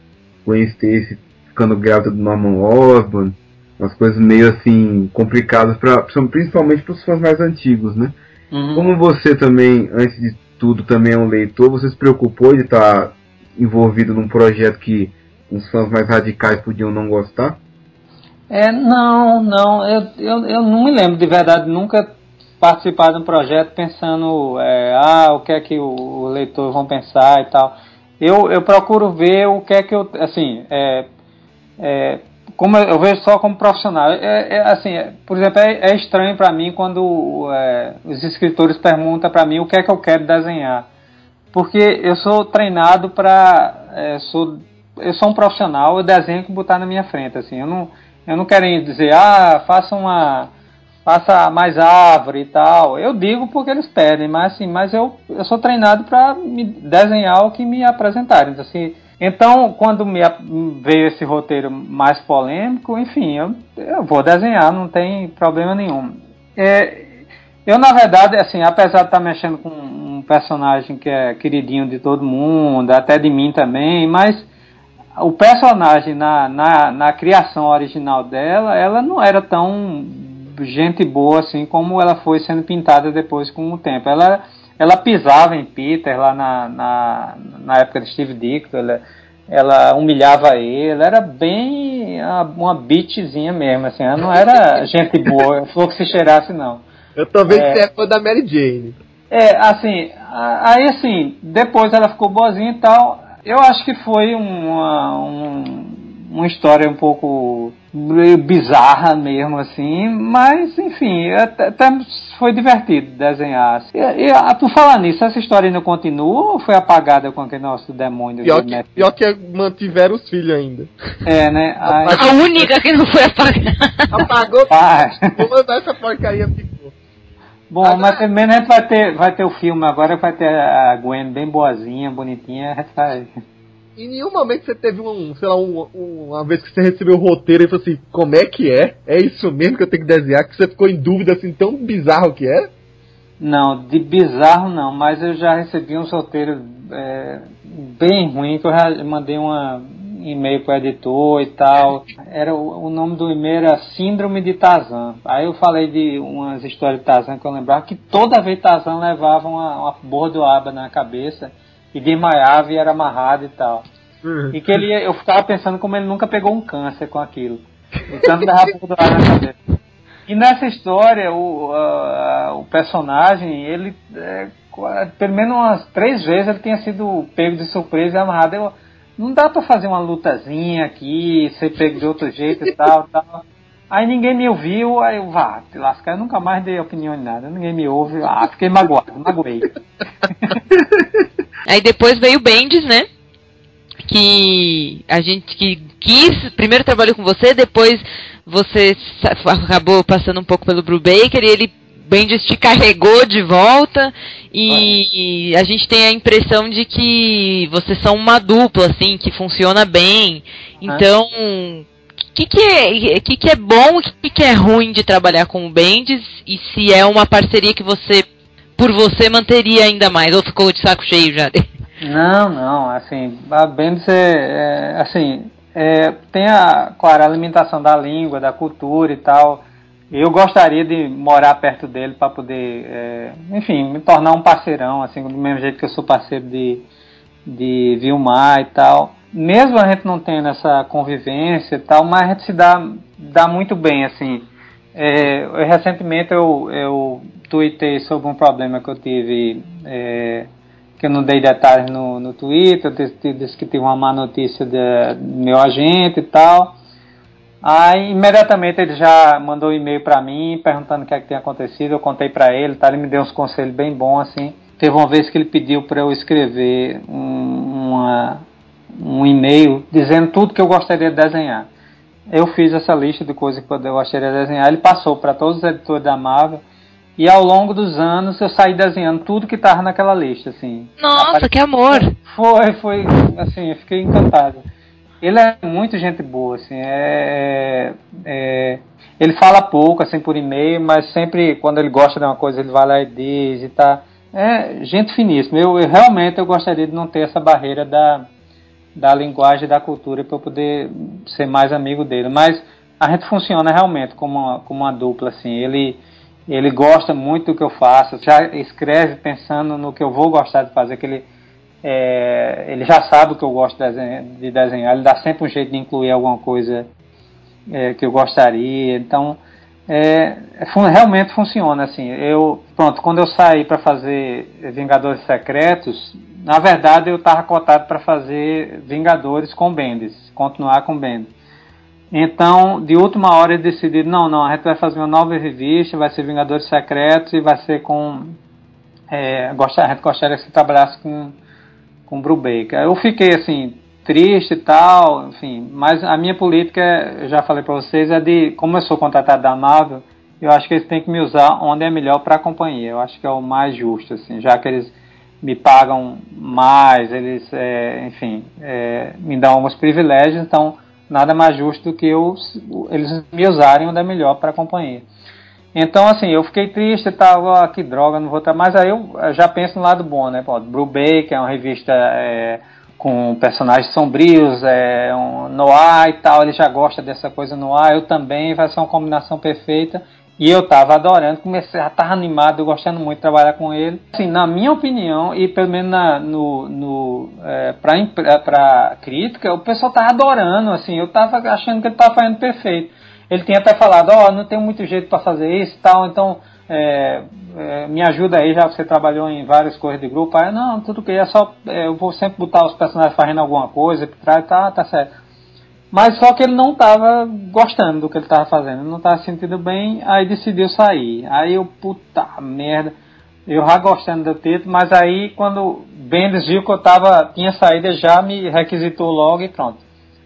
Gwen Stacy ficando grávida do Norman Osborn, umas coisas meio assim complicadas para principalmente para os fãs mais antigos, né? Uhum. Como você também, antes de tudo, também é um leitor, você se preocupou de estar tá envolvido num projeto que os fãs mais radicais podiam não gostar? É, não, não, eu, eu, eu não me lembro de verdade, nunca participar de um projeto pensando, é, ah, o que é que o, o leitor vão pensar e tal. Eu, eu procuro ver o que é que eu, assim, é, é, como eu, eu, vejo só como profissional. É, é assim, é, por exemplo, é, é estranho para mim quando é, os escritores perguntam para mim o que é que eu quero desenhar, porque eu sou treinado para, é, sou, eu sou um profissional, eu desenho que botar na minha frente, assim, eu não eu não quero dizer, ah, faça uma. Faça mais árvore e tal. Eu digo porque eles pedem, mas assim, mas eu, eu sou treinado para desenhar o que me apresentarem. Então, assim, então, quando me veio esse roteiro mais polêmico, enfim, eu, eu vou desenhar, não tem problema nenhum. É, eu, na verdade, assim, apesar de estar mexendo com um personagem que é queridinho de todo mundo, até de mim também, mas o personagem na, na, na, criação original dela, ela não era tão gente boa assim como ela foi sendo pintada depois com o tempo. Ela, ela pisava em Peter lá na, na, na época de Steve Ditko, ela, ela humilhava ele, era bem uma, uma bitchzinha mesmo, assim, ela não era gente boa, falou que se cheirasse não. Eu tô vendo é, que é fã da Mary Jane. É, assim, aí assim, depois ela ficou boazinha e tal, eu acho que foi uma, um, uma história um pouco bizarra mesmo, assim, mas enfim, até, até foi divertido desenhar. Assim. E, e, por falar nisso, essa história ainda continua ou foi apagada com aquele nosso demônio? Pior, que, pior que mantiveram os filhos ainda. É, né? A única que não foi apagada. Apagou. Ah. Vou mandar essa porcaria. Bom, agora... mas pelo menos a gente vai ter, vai ter o filme agora, vai ter a Gwen bem boazinha, bonitinha, vai... Em nenhum momento você teve um, sei lá, um, um, uma vez que você recebeu o roteiro e falou assim, como é que é? É isso mesmo que eu tenho que desenhar? Que você ficou em dúvida assim, tão bizarro que é? Não, de bizarro não, mas eu já recebi um roteiro é, bem ruim, que eu já mandei uma, e-mail pro editor e tal. Era o, o nome do e-mail era Síndrome de Tarzan. Aí eu falei de umas histórias de Tarzan que eu lembrava que toda vez Tarzan levava uma, uma bordoaba na cabeça e desmaiava e era amarrado e tal. Uhum. E que ele eu ficava pensando como ele nunca pegou um câncer com aquilo. Então levava bordoaba na cabeça. E nessa história, o, uh, o personagem, ele, é, pelo menos umas três vezes, ele tinha sido pego de surpresa e amarrado. Eu, não dá para fazer uma lutazinha aqui, ser pego de outro jeito e tal, tal. Aí ninguém me ouviu, aí eu, vá, te lascar, eu nunca mais dei opinião em nada, ninguém me ouve, ah, fiquei magoado, magoei. aí depois veio o Bendis, né? Que a gente que quis, primeiro trabalhou com você, depois você acabou passando um pouco pelo Brubaker e ele Bendis te carregou de volta e a gente tem a impressão de que vocês são uma dupla, assim, que funciona bem. Então, o que, que, é, que, que é bom e o que, que é ruim de trabalhar com o Bendis e se é uma parceria que você, por você, manteria ainda mais ou ficou de saco cheio já? Não, não, assim, a Bendis é, é assim, é, tem a, claro, a alimentação da língua, da cultura e tal. Eu gostaria de morar perto dele para poder, é, enfim, me tornar um parceirão, assim, do mesmo jeito que eu sou parceiro de, de Vilmar e tal. Mesmo a gente não tendo essa convivência e tal, mas a gente se dá, dá muito bem, assim. É, eu, recentemente eu, eu tuitei sobre um problema que eu tive é, que eu não dei detalhes no, no Twitter, disse, disse que tive uma má notícia do meu agente e tal. Aí imediatamente ele já mandou um e-mail para mim perguntando o que, é que tinha acontecido. Eu contei para ele, tá? Ele me deu uns conselhos bem bons assim. Teve uma vez que ele pediu para eu escrever um, uma, um e-mail dizendo tudo que eu gostaria de desenhar. Eu fiz essa lista de coisas que eu gostaria de desenhar. Ele passou para todos os editores da Marvel e ao longo dos anos eu saí desenhando tudo que estava naquela lista, assim. Nossa, que amor! Foi, foi, assim, eu fiquei encantado. Ele é muito gente boa, assim, é, é, ele fala pouco, assim, por e-mail, mas sempre quando ele gosta de uma coisa ele vai lá e diz e tá. É gente finíssima. Eu, eu realmente eu gostaria de não ter essa barreira da, da linguagem e da cultura para eu poder ser mais amigo dele. Mas a gente funciona realmente como uma, como uma dupla, assim. Ele ele gosta muito do que eu faço, já escreve pensando no que eu vou gostar de fazer, que ele, é, ele já sabe que eu gosto de desenhar, de desenhar, ele dá sempre um jeito de incluir alguma coisa é, que eu gostaria. Então, é, realmente funciona assim. Eu, pronto, quando eu saí para fazer Vingadores Secretos, na verdade eu estava cotado para fazer Vingadores com Bendis, continuar com Bendis. Então, de última hora, eles decidiram: não, não, a gente vai fazer uma nova revista, vai ser Vingadores Secretos e vai ser com. É, a gente gostaria que você trabalhasse com, com Brubaker. Eu fiquei assim, triste e tal, enfim, mas a minha política, eu já falei para vocês, é de. Como eu sou contratado da Marvel, eu acho que eles têm que me usar onde é melhor para a companhia. Eu acho que é o mais justo, assim, já que eles me pagam mais, eles, é, enfim, é, me dão alguns privilégios, então nada mais justo do que eu, eles me usarem onde é melhor para a companhia. Então, assim, eu fiquei triste e tal, ah, que droga, não vou estar. Mas aí eu já penso no lado bom, né? Pô, Brubaker é uma revista é, com personagens sombrios, é, um noir e tal, ele já gosta dessa coisa noir, eu também, vai ser uma combinação perfeita. E eu tava adorando, comecei a estar animado, gostando muito de trabalhar com ele. Assim, na minha opinião, e pelo menos na, no, no, é, pra, pra crítica, o pessoal tava adorando, assim, eu tava achando que ele tava fazendo perfeito. Ele tinha até falado, ó, oh, não tem muito jeito para fazer isso tal, então é, é, me ajuda aí, já que você trabalhou em várias coisas de grupo. Aí, não, tudo que é só, é, eu vou sempre botar os personagens fazendo alguma coisa trás, tá, tá certo. Mas só que ele não estava gostando do que ele estava fazendo, não estava sentindo bem, aí decidiu sair. Aí eu, puta merda, eu já gostando do título, mas aí quando Bendis viu que eu tava, tinha saído, já me requisitou logo e pronto.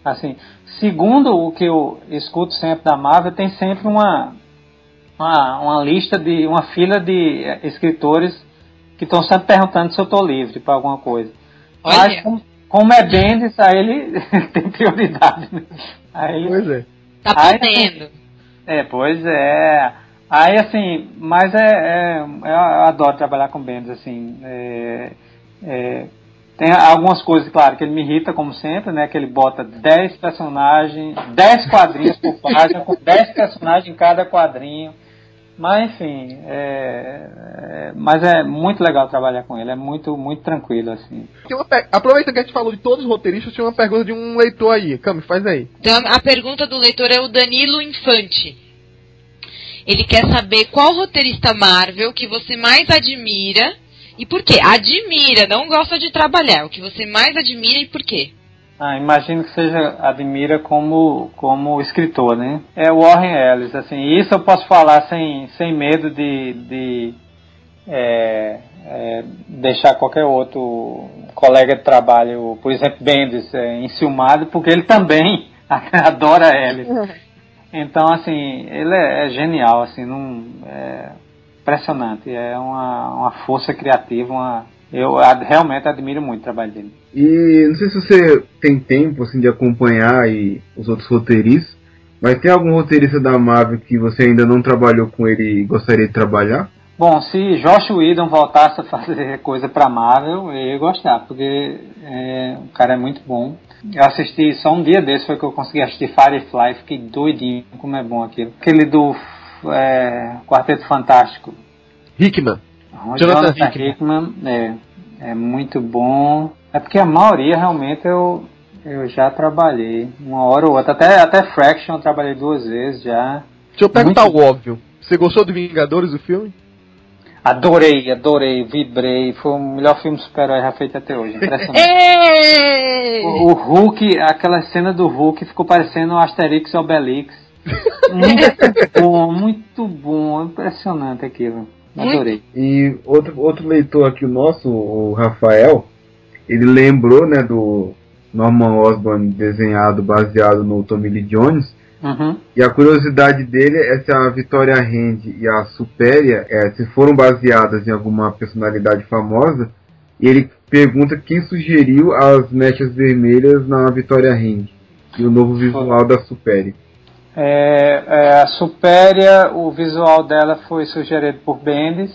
Assim, segundo o que eu escuto sempre da Marvel, tem sempre uma, uma, uma lista de, uma fila de escritores que estão sempre perguntando se eu estou livre para alguma coisa. Olha. Mas como, como é Bendis, aí ele tem prioridade. Né? Aí, pois é. Tá podendo. É, pois é. Aí assim, mas é, é, eu adoro trabalhar com Bendis, assim. É, é, Tem algumas coisas, claro, que ele me irrita, como sempre, né? Que ele bota 10 personagens, 10 quadrinhos por página, com 10 personagens em cada quadrinho. Mas enfim, é, é, mas é muito legal trabalhar com ele, é muito, muito tranquilo, assim. Aproveita que a gente falou de todos os roteiristas, tinha uma pergunta de um leitor aí. Cami, faz aí. Então, a pergunta do leitor é o Danilo Infante. Ele quer saber qual roteirista Marvel que você mais admira e por quê? Admira, não gosta de trabalhar. O que você mais admira e por quê? Ah, imagino que seja admira como como escritor, né? É o Warren Ellis, assim. Isso eu posso falar sem, sem medo de, de é, é, deixar qualquer outro colega de trabalho, por exemplo, Bendis, é, enciumado, porque ele também adora Ellis. Então, assim, ele é, é genial, assim, não, é impressionante. É uma, uma força criativa, uma eu ad, realmente admiro muito o trabalho dele. E não sei se você tem tempo assim de acompanhar e os outros roteiristas, mas tem algum roteirista da Marvel que você ainda não trabalhou com ele e gostaria de trabalhar? Bom, se Josh Whedon voltasse a fazer coisa para Marvel, eu ia gostar, porque é, o cara é muito bom. Eu assisti só um dia desse, foi que eu consegui assistir Firefly, fiquei doidinho como é bom aquilo. Aquele do é, Quarteto Fantástico. Hickman. Jonathan, Jonathan Hickman, Hickman é, é muito bom. É porque a maioria realmente eu, eu já trabalhei, uma hora ou outra. Até, até Fraction eu trabalhei duas vezes já. Deixa eu perguntar muito... o óbvio. Você gostou do Vingadores, do filme? Adorei, adorei, vibrei. Foi o melhor filme super-herói já feito até hoje. Impressionante. o, o Hulk, aquela cena do Hulk ficou parecendo o Asterix e Obelix. Muito bom, muito bom. Impressionante aquilo. Adorei. E outro, outro leitor aqui, o nosso, o Rafael, ele lembrou, né, do Norman Osborn desenhado baseado no Tommy Lee Jones. Uhum. E a curiosidade dele é se a Vitória Hand e a Supéria é, se foram baseadas em alguma personalidade famosa. E ele pergunta quem sugeriu as mechas vermelhas na Vitória Hand e o novo visual da Supéria. É, é, a Supéria, o visual dela foi sugerido por Bendis.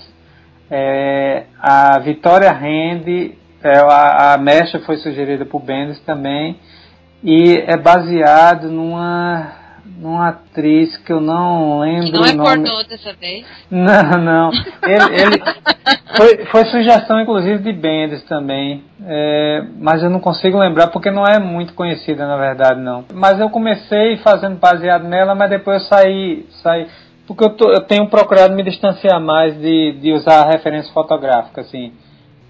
É, a Vitória Rende, é, a, a mecha foi sugerida por Bendis também. E é baseado numa numa atriz que eu não lembro. Que não é pornô dessa vez? Não, não. Ele, ele foi, foi, sugestão, inclusive, de Bendis também. É, mas eu não consigo lembrar porque não é muito conhecida, na verdade, não. Mas eu comecei fazendo baseado nela, mas depois eu saí. saí porque eu, tô, eu tenho procurado me distanciar mais de, de usar referência fotográfica, assim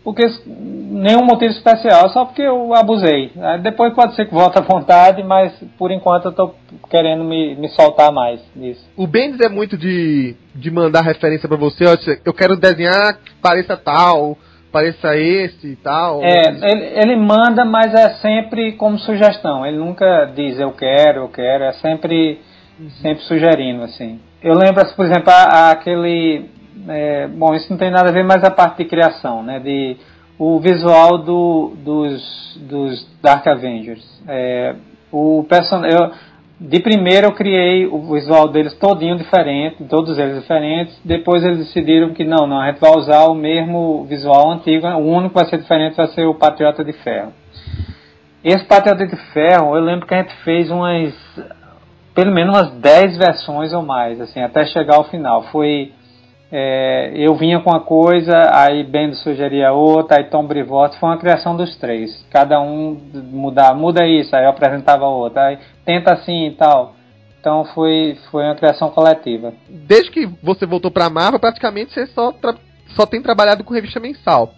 porque nenhum motivo especial, só porque eu abusei. Depois pode ser que volte à vontade, mas por enquanto eu estou querendo me, me soltar mais nisso. O Bendis é muito de, de mandar referência para você, eu quero desenhar que pareça tal, pareça esse e tal. É, ele, ele manda, mas é sempre como sugestão. Ele nunca diz eu quero, eu quero, é sempre, uhum. sempre sugerindo, assim. Eu lembro, por exemplo, aquele é, bom, isso não tem nada a ver mais a parte de criação, né? De o visual do, dos, dos Dark Avengers. É, o person eu, de primeiro eu criei o visual deles todinho diferente, todos eles diferentes. Depois eles decidiram que não, não, a gente vai usar o mesmo visual antigo. O único que vai ser diferente vai ser o Patriota de Ferro. Esse Patriota de Ferro, eu lembro que a gente fez umas pelo menos umas 10 versões ou mais, assim, até chegar ao final. Foi é, eu vinha com uma coisa, aí Bendo sugeria outra, aí Tom Brivotti, foi uma criação dos três. Cada um mudar, muda isso, aí eu apresentava outra, aí tenta assim e tal. Então foi, foi uma criação coletiva. Desde que você voltou pra Marvel, praticamente você só, só tem trabalhado com revista mensal.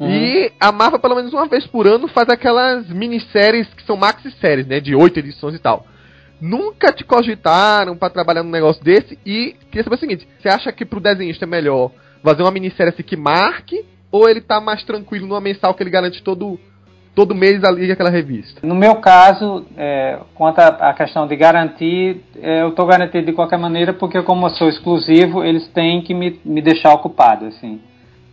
Uhum. E a Marvel, pelo menos uma vez por ano, faz aquelas minisséries que são maxi-séries, né? De oito edições e tal nunca te cogitaram para trabalhar num negócio desse e queria saber o seguinte, você acha que pro desenhista é melhor fazer uma minissérie assim que marque ou ele tá mais tranquilo numa mensal que ele garante todo todo mês ali aquela revista? No meu caso, é, quanto à questão de garantir, é, eu estou garantido de qualquer maneira porque como eu sou exclusivo, eles têm que me, me deixar ocupado, assim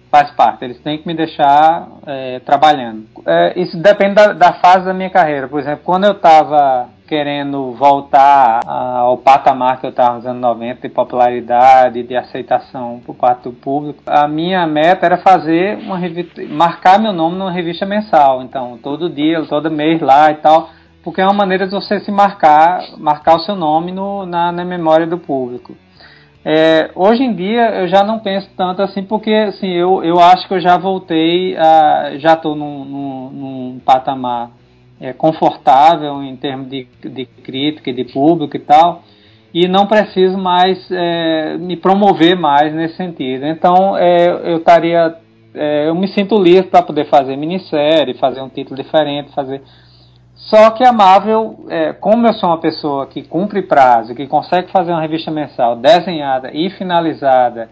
faz parte, eles têm que me deixar é, trabalhando. É, isso depende da, da, fase da minha carreira. Por exemplo, quando eu estava querendo voltar ao patamar que eu estava nos anos 90 de popularidade, de aceitação por parte do público. A minha meta era fazer uma revista, marcar meu nome numa revista mensal. Então, todo dia, todo mês lá e tal, porque é uma maneira de você se marcar, marcar o seu nome no, na, na memória do público. É, hoje em dia eu já não penso tanto assim, porque assim, eu, eu acho que eu já voltei, a, já estou num, num, num patamar é, confortável em termos de, de crítica e de público e tal, e não preciso mais é, me promover mais nesse sentido. Então é, eu estaria, é, eu me sinto livre para poder fazer minissérie, fazer um título diferente, fazer só que a Marvel, é, como eu sou uma pessoa que cumpre prazo, que consegue fazer uma revista mensal desenhada e finalizada,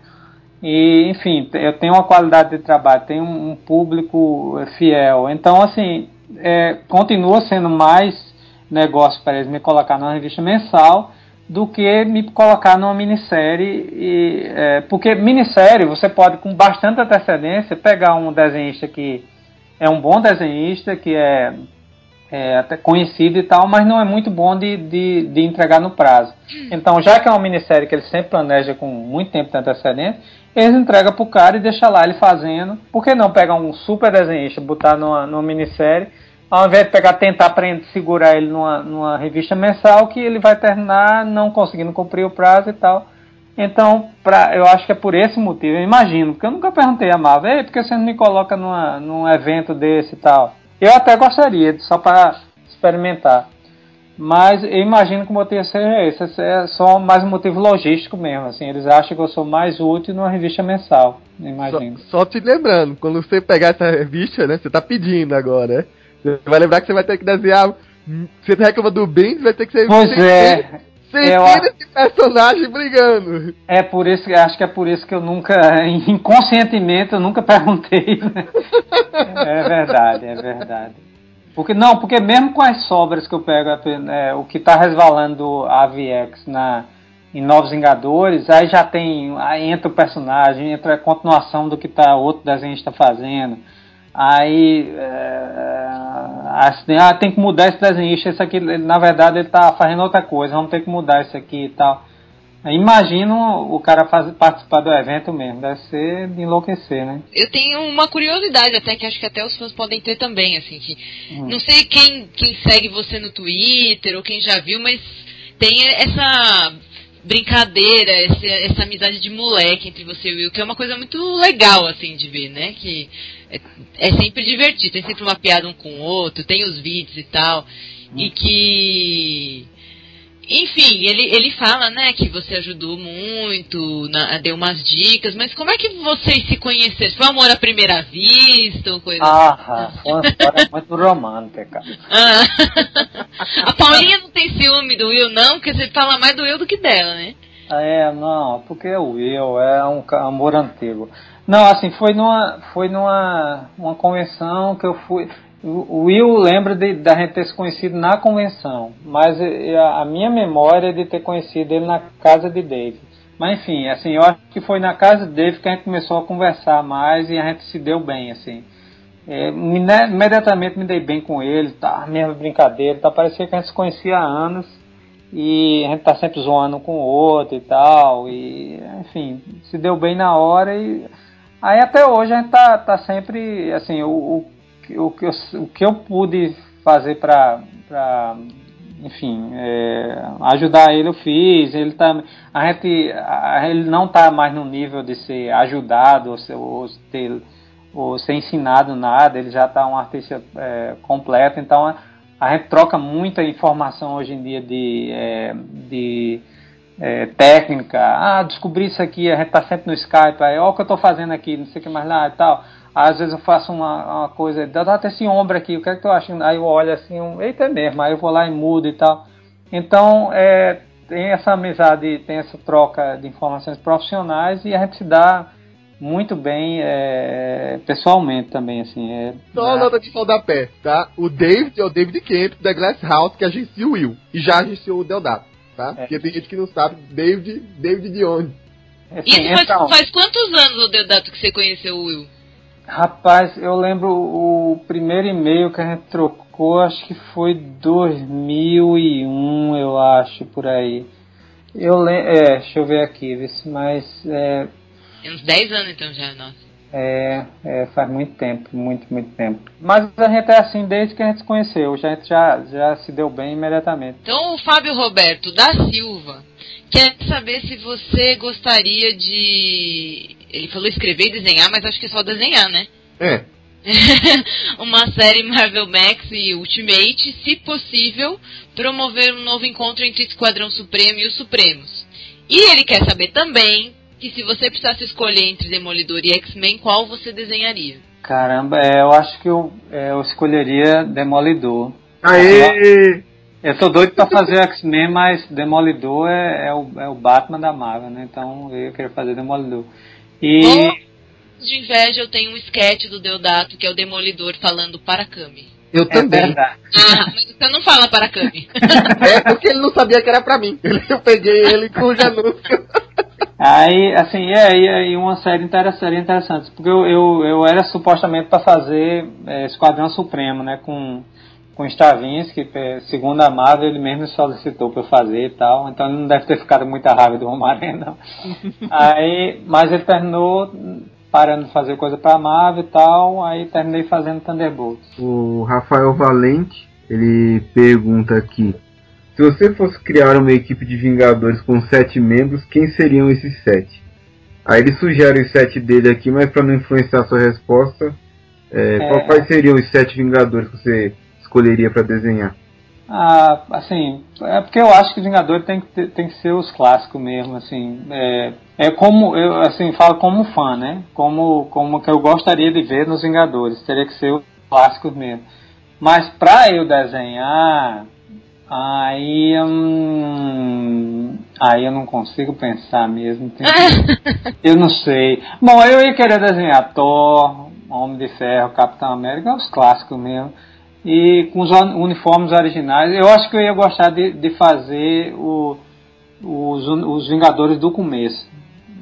e enfim, eu tenho uma qualidade de trabalho, tenho um público fiel. Então, assim, é, continua sendo mais negócio para eles me colocar numa revista mensal do que me colocar numa minissérie. E, é, porque minissérie você pode, com bastante antecedência, pegar um desenhista que é um bom desenhista, que é é, até conhecido e tal, mas não é muito bom de, de, de, entregar no prazo. Então, já que é uma minissérie que ele sempre planeja com muito tempo de antecedência, eles entregam pro cara e deixa lá ele fazendo. Por que não pegar um super desenhista, botar numa, numa minissérie, ao invés de pegar, tentar prender, segurar ele numa, numa revista mensal, que ele vai terminar não conseguindo cumprir o prazo e tal. Então, pra, eu acho que é por esse motivo, eu imagino, porque eu nunca perguntei a Marvel, Ei, por que você não me coloca numa, num evento desse e tal? Eu até gostaria, só para experimentar. Mas eu imagino que o motivo seja esse. esse. É só mais um motivo logístico mesmo. Assim, eles acham que eu sou mais útil numa revista mensal. Imagino. Só, só te lembrando, quando você pegar essa revista, né? Você tá pedindo agora, né? Você vai lembrar que você vai ter que desenhar. Você reclama do bem, vai ter que ser. Pois é. Centenas de personagens brigando. É por isso, acho que é por isso que eu nunca, inconscientemente, eu nunca perguntei. Né? é verdade, é verdade. Porque não, porque mesmo com as sobras que eu pego, é, o que está resvalando a AVX na em Novos Vingadores, aí já tem, aí entra o personagem, entra a continuação do que tá outro desenho está fazendo. Aí, é, assim, ah, tem que mudar esse desenhista, esse aqui, na verdade, ele está fazendo outra coisa, vamos ter que mudar isso aqui e tal. Imagino o cara faz, participar do evento mesmo, deve ser de enlouquecer, né? Eu tenho uma curiosidade até, que acho que até os fãs podem ter também, assim, que hum. não sei quem, quem segue você no Twitter ou quem já viu, mas tem essa brincadeira, essa, essa amizade de moleque entre você e o Will, que é uma coisa muito legal, assim, de ver, né? Que é, é sempre divertido, tem sempre uma piada um com o outro, tem os vídeos e tal, e que enfim, ele, ele fala, né, que você ajudou muito, na, deu umas dicas, mas como é que vocês se conheceram? Foi amor à primeira vista ou coisa ah, assim? foi uma história muito romântica. Ah. A Paulinha não tem ciúme do Will, não, porque você fala mais do Will do que dela, né? É, não, porque o Will é um amor antigo. Não, assim, foi numa, foi numa uma convenção que eu fui. O Will lembra de, da gente ter se conhecido na convenção, mas a minha memória é de ter conhecido ele na casa de Dave. Mas enfim, assim, eu acho que foi na casa de Dave que a gente começou a conversar mais e a gente se deu bem, assim. É, imediatamente me dei bem com ele, tá? Mesma brincadeira, tá? Parecia que a gente se conhecia há anos e a gente tá sempre zoando um com o outro e tal, e enfim, se deu bem na hora e aí até hoje a gente tá, tá sempre, assim, o, o o que eu, o que eu pude fazer para enfim é, ajudar ele eu fiz. Ele tá a gente ele não está mais no nível de ser ajudado ou ser, ou ter ou ser ensinado nada. Ele já está um artista é, completo. Então a, a, gente troca muita informação hoje em dia de, é, de é, técnica. Ah descobri isso aqui a gente está sempre no Skype. Aí olha o que eu estou fazendo aqui não sei o que mais lá e tal às vezes eu faço uma, uma coisa, dá até esse ombro aqui, o que é que tu acha? Aí eu olho assim, um, eita é mesmo, aí eu vou lá e mudo e tal. Então, é, tem essa amizade, tem essa troca de informações profissionais e a gente se dá muito bem é, pessoalmente também, assim. É, Só a nota de pé, tá? O David é o David Kemp da Glass House que agencia o Will e já agenciou o Deodato, tá? É. Porque tem gente que não sabe David, David de onde. Assim, Isso faz, então... faz quantos anos, o Deodato, que você conheceu o Will? Rapaz, eu lembro o primeiro e-mail que a gente trocou, acho que foi 2001, eu acho, por aí. Eu lembro, é, deixa eu ver aqui, mas é, uns 10 anos então já, nossa. É, é, faz muito tempo, muito, muito tempo. Mas a gente é assim desde que a gente se conheceu, a gente já, já se deu bem imediatamente. Então o Fábio Roberto da Silva quer saber se você gostaria de. Ele falou escrever e desenhar, mas acho que é só desenhar, né? É. uma série Marvel Max e Ultimate, se possível, promover um novo encontro entre Esquadrão Supremo e os Supremos. E ele quer saber também que se você precisasse escolher entre Demolidor e X-Men, qual você desenharia? Caramba, é, eu acho que eu, é, eu escolheria Demolidor. Aê! Eu tô doido pra fazer X-Men, mas Demolidor é, é, o, é o Batman da Marvel, né? Então eu queria fazer Demolidor. E. de inveja, eu tenho um sketch do Deodato, que é o Demolidor falando para Kami. Eu é também. Verdade. Ah, mas você não fala para Kami. é porque ele não sabia que era pra mim. Eu peguei ele com o anúncio. Aí, assim, é, e aí uma série interessante, interessante porque eu, eu, eu era supostamente para fazer é, Esquadrão Supremo, né, com, com Stravinsky, segundo a Marvel, ele mesmo solicitou para eu fazer e tal, então ele não deve ter ficado muita raiva do Romário, não. aí, mas ele terminou parando de fazer coisa para a Marvel e tal, aí terminei fazendo Thunderbolts. O Rafael Valente, ele pergunta aqui, se você fosse criar uma equipe de Vingadores com sete membros, quem seriam esses sete? Aí ele sugere os sete dele aqui, mas para não influenciar sua resposta, é, é... quais seriam os sete Vingadores que você escolheria para desenhar? Ah, assim, é porque eu acho que Vingadores tem que, tem que ser os clássicos mesmo, assim, é, é como, eu assim, falo como fã, né, como, como que eu gostaria de ver nos Vingadores, teria que ser os clássicos mesmo. Mas para eu desenhar, Aí, hum, aí eu não consigo pensar mesmo. eu não sei. Bom, eu ia querer desenhar Thor, Homem de Ferro, Capitão América, os clássicos mesmo. E com os uniformes originais. Eu acho que eu ia gostar de, de fazer o, os, os Vingadores do começo.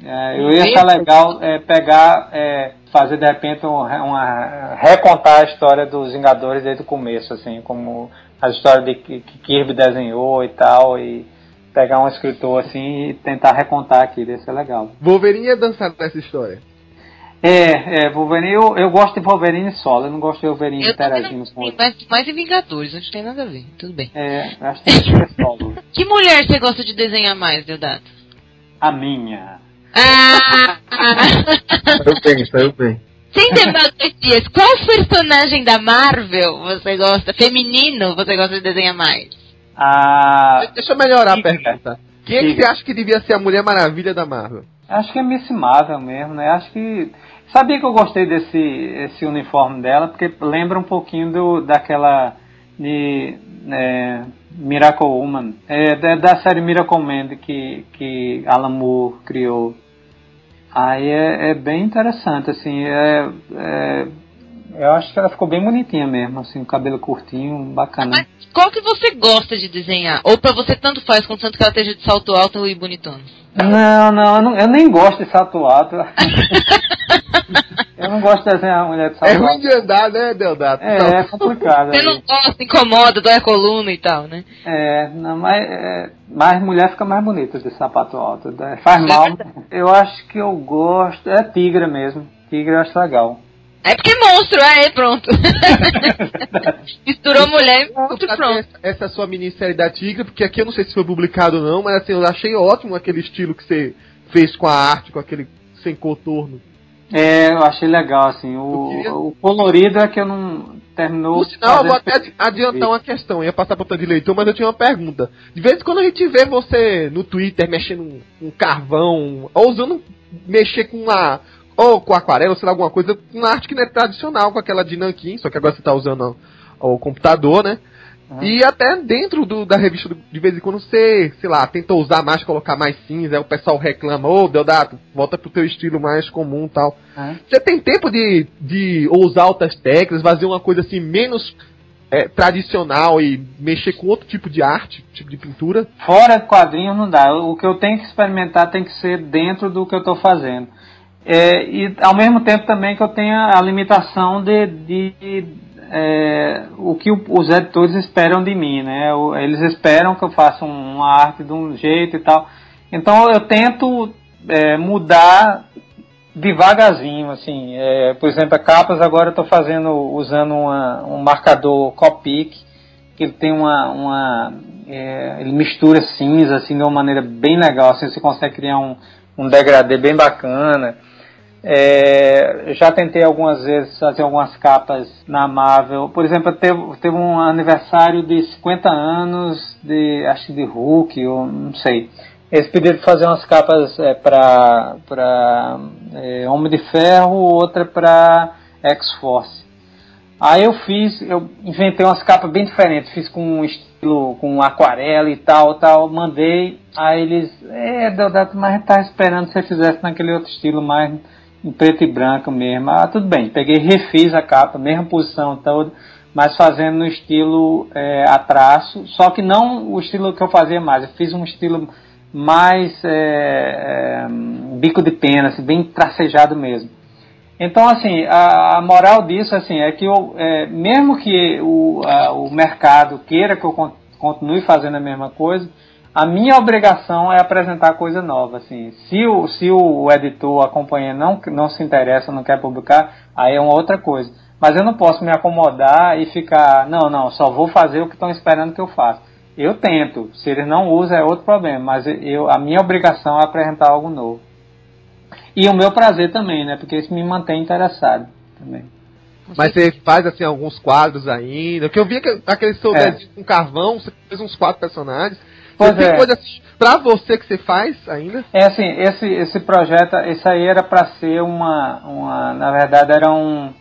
É, eu ia achar legal é, pegar, é, fazer de repente uma, uma, recontar a história dos Vingadores desde o começo, assim, como a história de que, Kirby desenhou e tal, e pegar um escritor assim e tentar recontar aquilo, isso é legal. Wolverine ia dançar nessa história. É, é, Wolverine, eu, eu gosto de Wolverine solo, eu não gosto de Wolverine interagindo com outro. Mais, mais em Vingadores, não tem nada a ver, tudo bem. É, acho que tem que ser solo. que mulher você gosta de desenhar mais, Deodato? A minha. Ah! saiu bem, saiu bem. Sem democracias, qual personagem da Marvel você gosta, feminino, você gosta de desenhar mais? Ah, Deixa eu melhorar a pergunta. Quem é que você acha que devia ser a Mulher Maravilha da Marvel? Acho que é Miss Marvel mesmo, né? Acho que. Sabia que eu gostei desse esse uniforme dela, porque lembra um pouquinho do, daquela. de. É, Miracle Woman. É, da, da série Miracle Man que, que Alan Moore criou. Aí é, é bem interessante, assim, é, é, eu acho que ela ficou bem bonitinha mesmo, assim, o cabelo curtinho, bacana. Mas qual que você gosta de desenhar? Ou pra você tanto faz, contanto que ela esteja de salto alto e bonitona? Não, não, eu, não, eu nem gosto de salto alto. eu não gosto de desenhar mulher de salto é alto. É ruim de andar, né, Deodato? É, é complicado. Você não gosta, incomoda, dói a coluna e tal, né? É, não, mas, é, mas mulher fica mais bonita de sapato alto. Né? Faz mal. Eu acho que eu gosto. É tigra mesmo. Tigre eu acho legal. É porque é monstro, é, pronto. Misturou mulher e monstro, pronto. Essa, essa sua minissérie da Tigre, porque aqui eu não sei se foi publicado ou não, mas assim, eu achei ótimo aquele estilo que você fez com a arte, com aquele sem contorno. É, eu achei legal, assim. O, o colorido é que eu não terminou. Por sinal, eu vou até adiantar uma questão. Eu ia passar para de leitor, mas eu tinha uma pergunta. De vez em quando a gente vê você no Twitter mexendo um, um carvão, ou usando mexer com uma ou com aquarela, sei lá, alguma coisa, uma arte que não é tradicional, com aquela de nanquim, só que agora você está usando o, o, computador, né? Uhum. E até dentro do, da revista, de vez em quando você, sei lá, tenta usar mais, colocar mais cinza, aí o pessoal reclama, ô oh, Deodato, volta pro teu estilo mais comum tal. Uhum. Você tem tempo de, de usar outras técnicas, fazer uma coisa assim menos é, tradicional e mexer com outro tipo de arte, tipo de pintura? Fora quadrinhos não dá. O que eu tenho que experimentar tem que ser dentro do que eu estou fazendo. É, e ao mesmo tempo também que eu tenha a limitação de, de é, o que os editores esperam de mim, né? Eles esperam que eu faça uma arte de um jeito e tal. Então eu tento é, mudar devagarzinho, assim. É, por exemplo, a capas agora eu estou fazendo usando uma, um marcador Copic, que ele tem uma, uma é, ele mistura cinza assim de uma maneira bem legal, assim você consegue criar um, um degradê bem bacana. É, já tentei algumas vezes fazer algumas capas na Marvel. Por exemplo, teve, teve um aniversário de 50 anos de, acho de Hulk, ou não sei. Eles pediram fazer umas capas é, para é, Homem de Ferro, outra para X-Force. Aí eu fiz, eu inventei umas capas bem diferentes, fiz com um estilo, com aquarela e tal, tal, mandei. Aí eles, é, Deodato, mas tava esperando que você fizesse naquele outro estilo mais em preto e branco mesmo. Ah, tudo bem. Peguei, refiz a capa, mesma posição toda, mas fazendo no estilo é, a traço, só que não o estilo que eu fazia mais. Eu fiz um estilo mais é, é, bico de pena, assim, bem tracejado mesmo. Então, assim, a, a moral disso assim, é que eu, mesmo que o, a, o mercado queira que eu continue fazendo a mesma coisa, a minha obrigação é apresentar coisa nova, assim. Se o, se o editor, acompanha não, não se interessa, não quer publicar, aí é uma outra coisa. Mas eu não posso me acomodar e ficar, não, não, só vou fazer o que estão esperando que eu faça. Eu tento, se eles não usam é outro problema, mas eu, a minha obrigação é apresentar algo novo. E o meu prazer também, né, porque isso me mantém interessado também. Mas você faz assim alguns quadros ainda. Que eu vi aquele seu é. com carvão, você fez uns quatro personagens. Pois você é. tem coisa pra você que você faz ainda? É assim, esse, esse projeto, esse aí era para ser uma, uma. Na verdade, era um.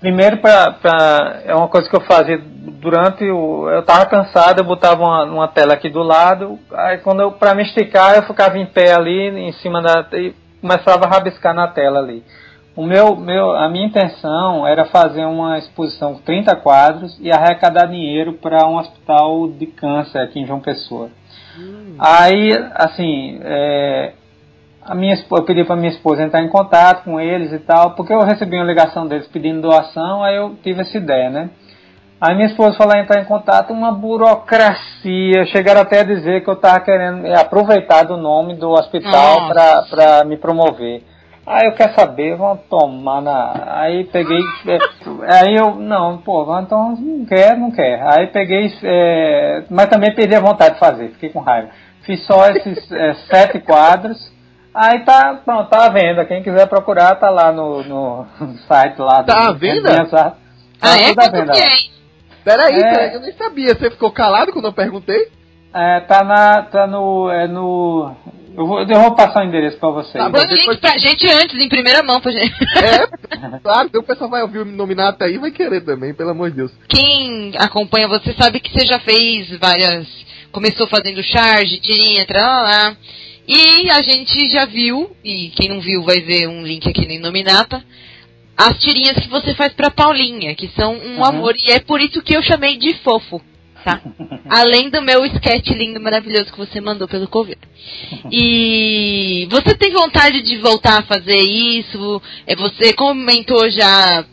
Primeiro, pra, pra, é uma coisa que eu fazia durante o. Eu tava cansado, eu botava uma, uma tela aqui do lado, aí quando eu, pra me esticar, eu ficava em pé ali, em cima da. e começava a rabiscar na tela ali. O meu, meu, a minha intenção era fazer uma exposição com 30 quadros e arrecadar dinheiro para um hospital de câncer aqui em João Pessoa. Hum. Aí, assim, é, a minha, eu pedi para minha esposa entrar em contato com eles e tal, porque eu recebi uma ligação deles pedindo doação, aí eu tive essa ideia, né? Aí minha esposa falou entrar em contato, uma burocracia, chegaram até a dizer que eu estava querendo aproveitar do nome do hospital para me promover. Aí eu quero saber, vão tomar na. Aí peguei. É, aí eu, não, pô, então não quer, não quer. Aí peguei. É, mas também perdi a vontade de fazer, fiquei com raiva. Fiz só esses é, sete quadros. Aí tá, pronto, tá à venda. Quem quiser procurar, tá lá no, no site lá. Tá à venda? Tá ah, é? Quanto venda. que é, hein? Peraí, é... peraí, eu nem sabia. Você ficou calado quando eu perguntei? É, tá na. tá no. É no eu vou, eu vou passar o endereço pra vocês. Tá, Manda depois... pra gente antes, em primeira mão, pra gente. É, claro, então o pessoal vai ouvir o nominato aí e vai querer também, pelo amor de Deus. Quem acompanha você sabe que você já fez várias. Começou fazendo charge, tirinha, lá. E a gente já viu, e quem não viu vai ver um link aqui no Nominata, as tirinhas que você faz pra Paulinha, que são um uhum. amor. E é por isso que eu chamei de fofo tá? Além do meu sketch lindo, maravilhoso que você mandou pelo Covid. E você tem vontade de voltar a fazer isso? É, você comentou já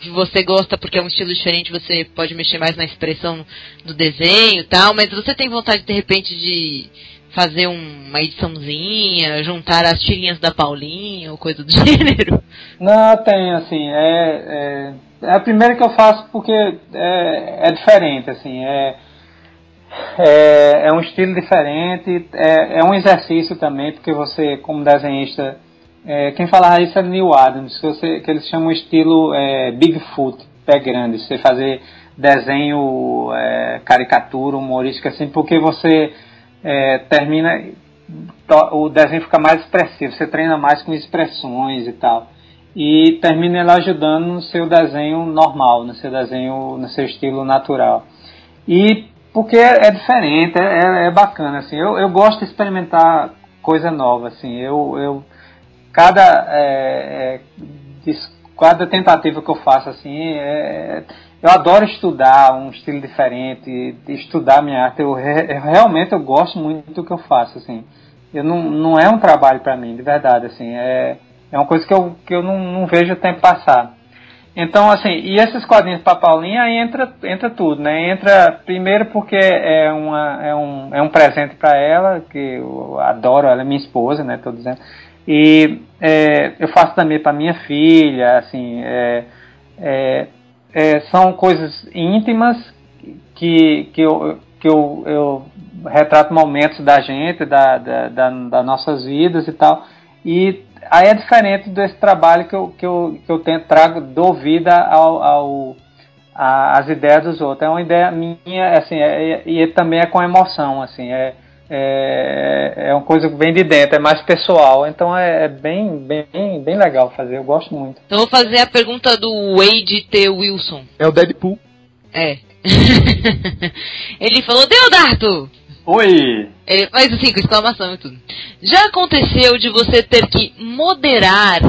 que você gosta porque é um estilo diferente, você pode mexer mais na expressão do desenho e tal, mas você tem vontade de repente de fazer uma ediçãozinha, juntar as tirinhas da Paulinha ou coisa do gênero? Não, tem, assim, é, é, é, a primeira que eu faço porque é, é diferente, assim, é, é, é, um estilo diferente, é, é um exercício também, porque você, como desenhista, é, quem falava isso é Neil Adams, que, você, que eles chamam estilo é, Bigfoot, pé grande, você fazer desenho, é, caricatura, humorística, assim, porque você é, termina, o desenho fica mais expressivo, você treina mais com expressões e tal. E termina ela ajudando no seu desenho normal, no seu desenho, no seu estilo natural. E porque é, é diferente, é, é, é, bacana, assim, eu, eu gosto de experimentar coisa nova, assim, eu, eu cada, é, é cada tentativa que eu faço, assim, é, eu adoro estudar um estilo diferente, estudar minha arte. Eu, eu, realmente eu gosto muito do que eu faço, assim. Eu não, não é um trabalho para mim, de verdade, assim. É, É uma coisa que eu, que eu não, não vejo o tempo passar. Então, assim, e esses quadrinhos para Paulinha aí entra, entra tudo, né? Entra primeiro porque é, uma, é, um, é um presente para ela, que eu adoro, ela é minha esposa, né? Tô dizendo. E é, eu faço também para minha filha, assim, é, é, é, são coisas íntimas que, que, eu, que eu, eu retrato momentos da gente, da, da, da, das nossas vidas e tal. E aí é diferente desse trabalho que eu, que eu, que eu tento, trago, dou vida ao, ao às ideias dos outros. É uma ideia minha, assim, é, é, e também é com emoção, assim, é, é, é uma coisa que vem de dentro, é mais pessoal, então é, é, bem, bem, bem legal fazer, eu gosto muito. Então vou fazer a pergunta do Wade T. Wilson. É o Deadpool. É. Ele falou, Deodato! Oi! Ele faz assim, com exclamação e tudo. Já aconteceu de você ter que moderar,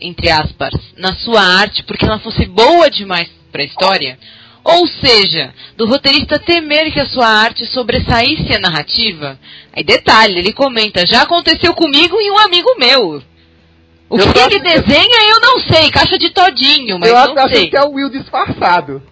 entre aspas, na sua arte porque ela fosse boa demais pra história? Ou seja, do roteirista temer que a sua arte sobressaísse a narrativa? Aí detalhe, ele comenta, já aconteceu comigo e um amigo meu. O eu que ele desenha eu não sei, caixa de todinho, mas eu não sei. que é o Will disfarçado.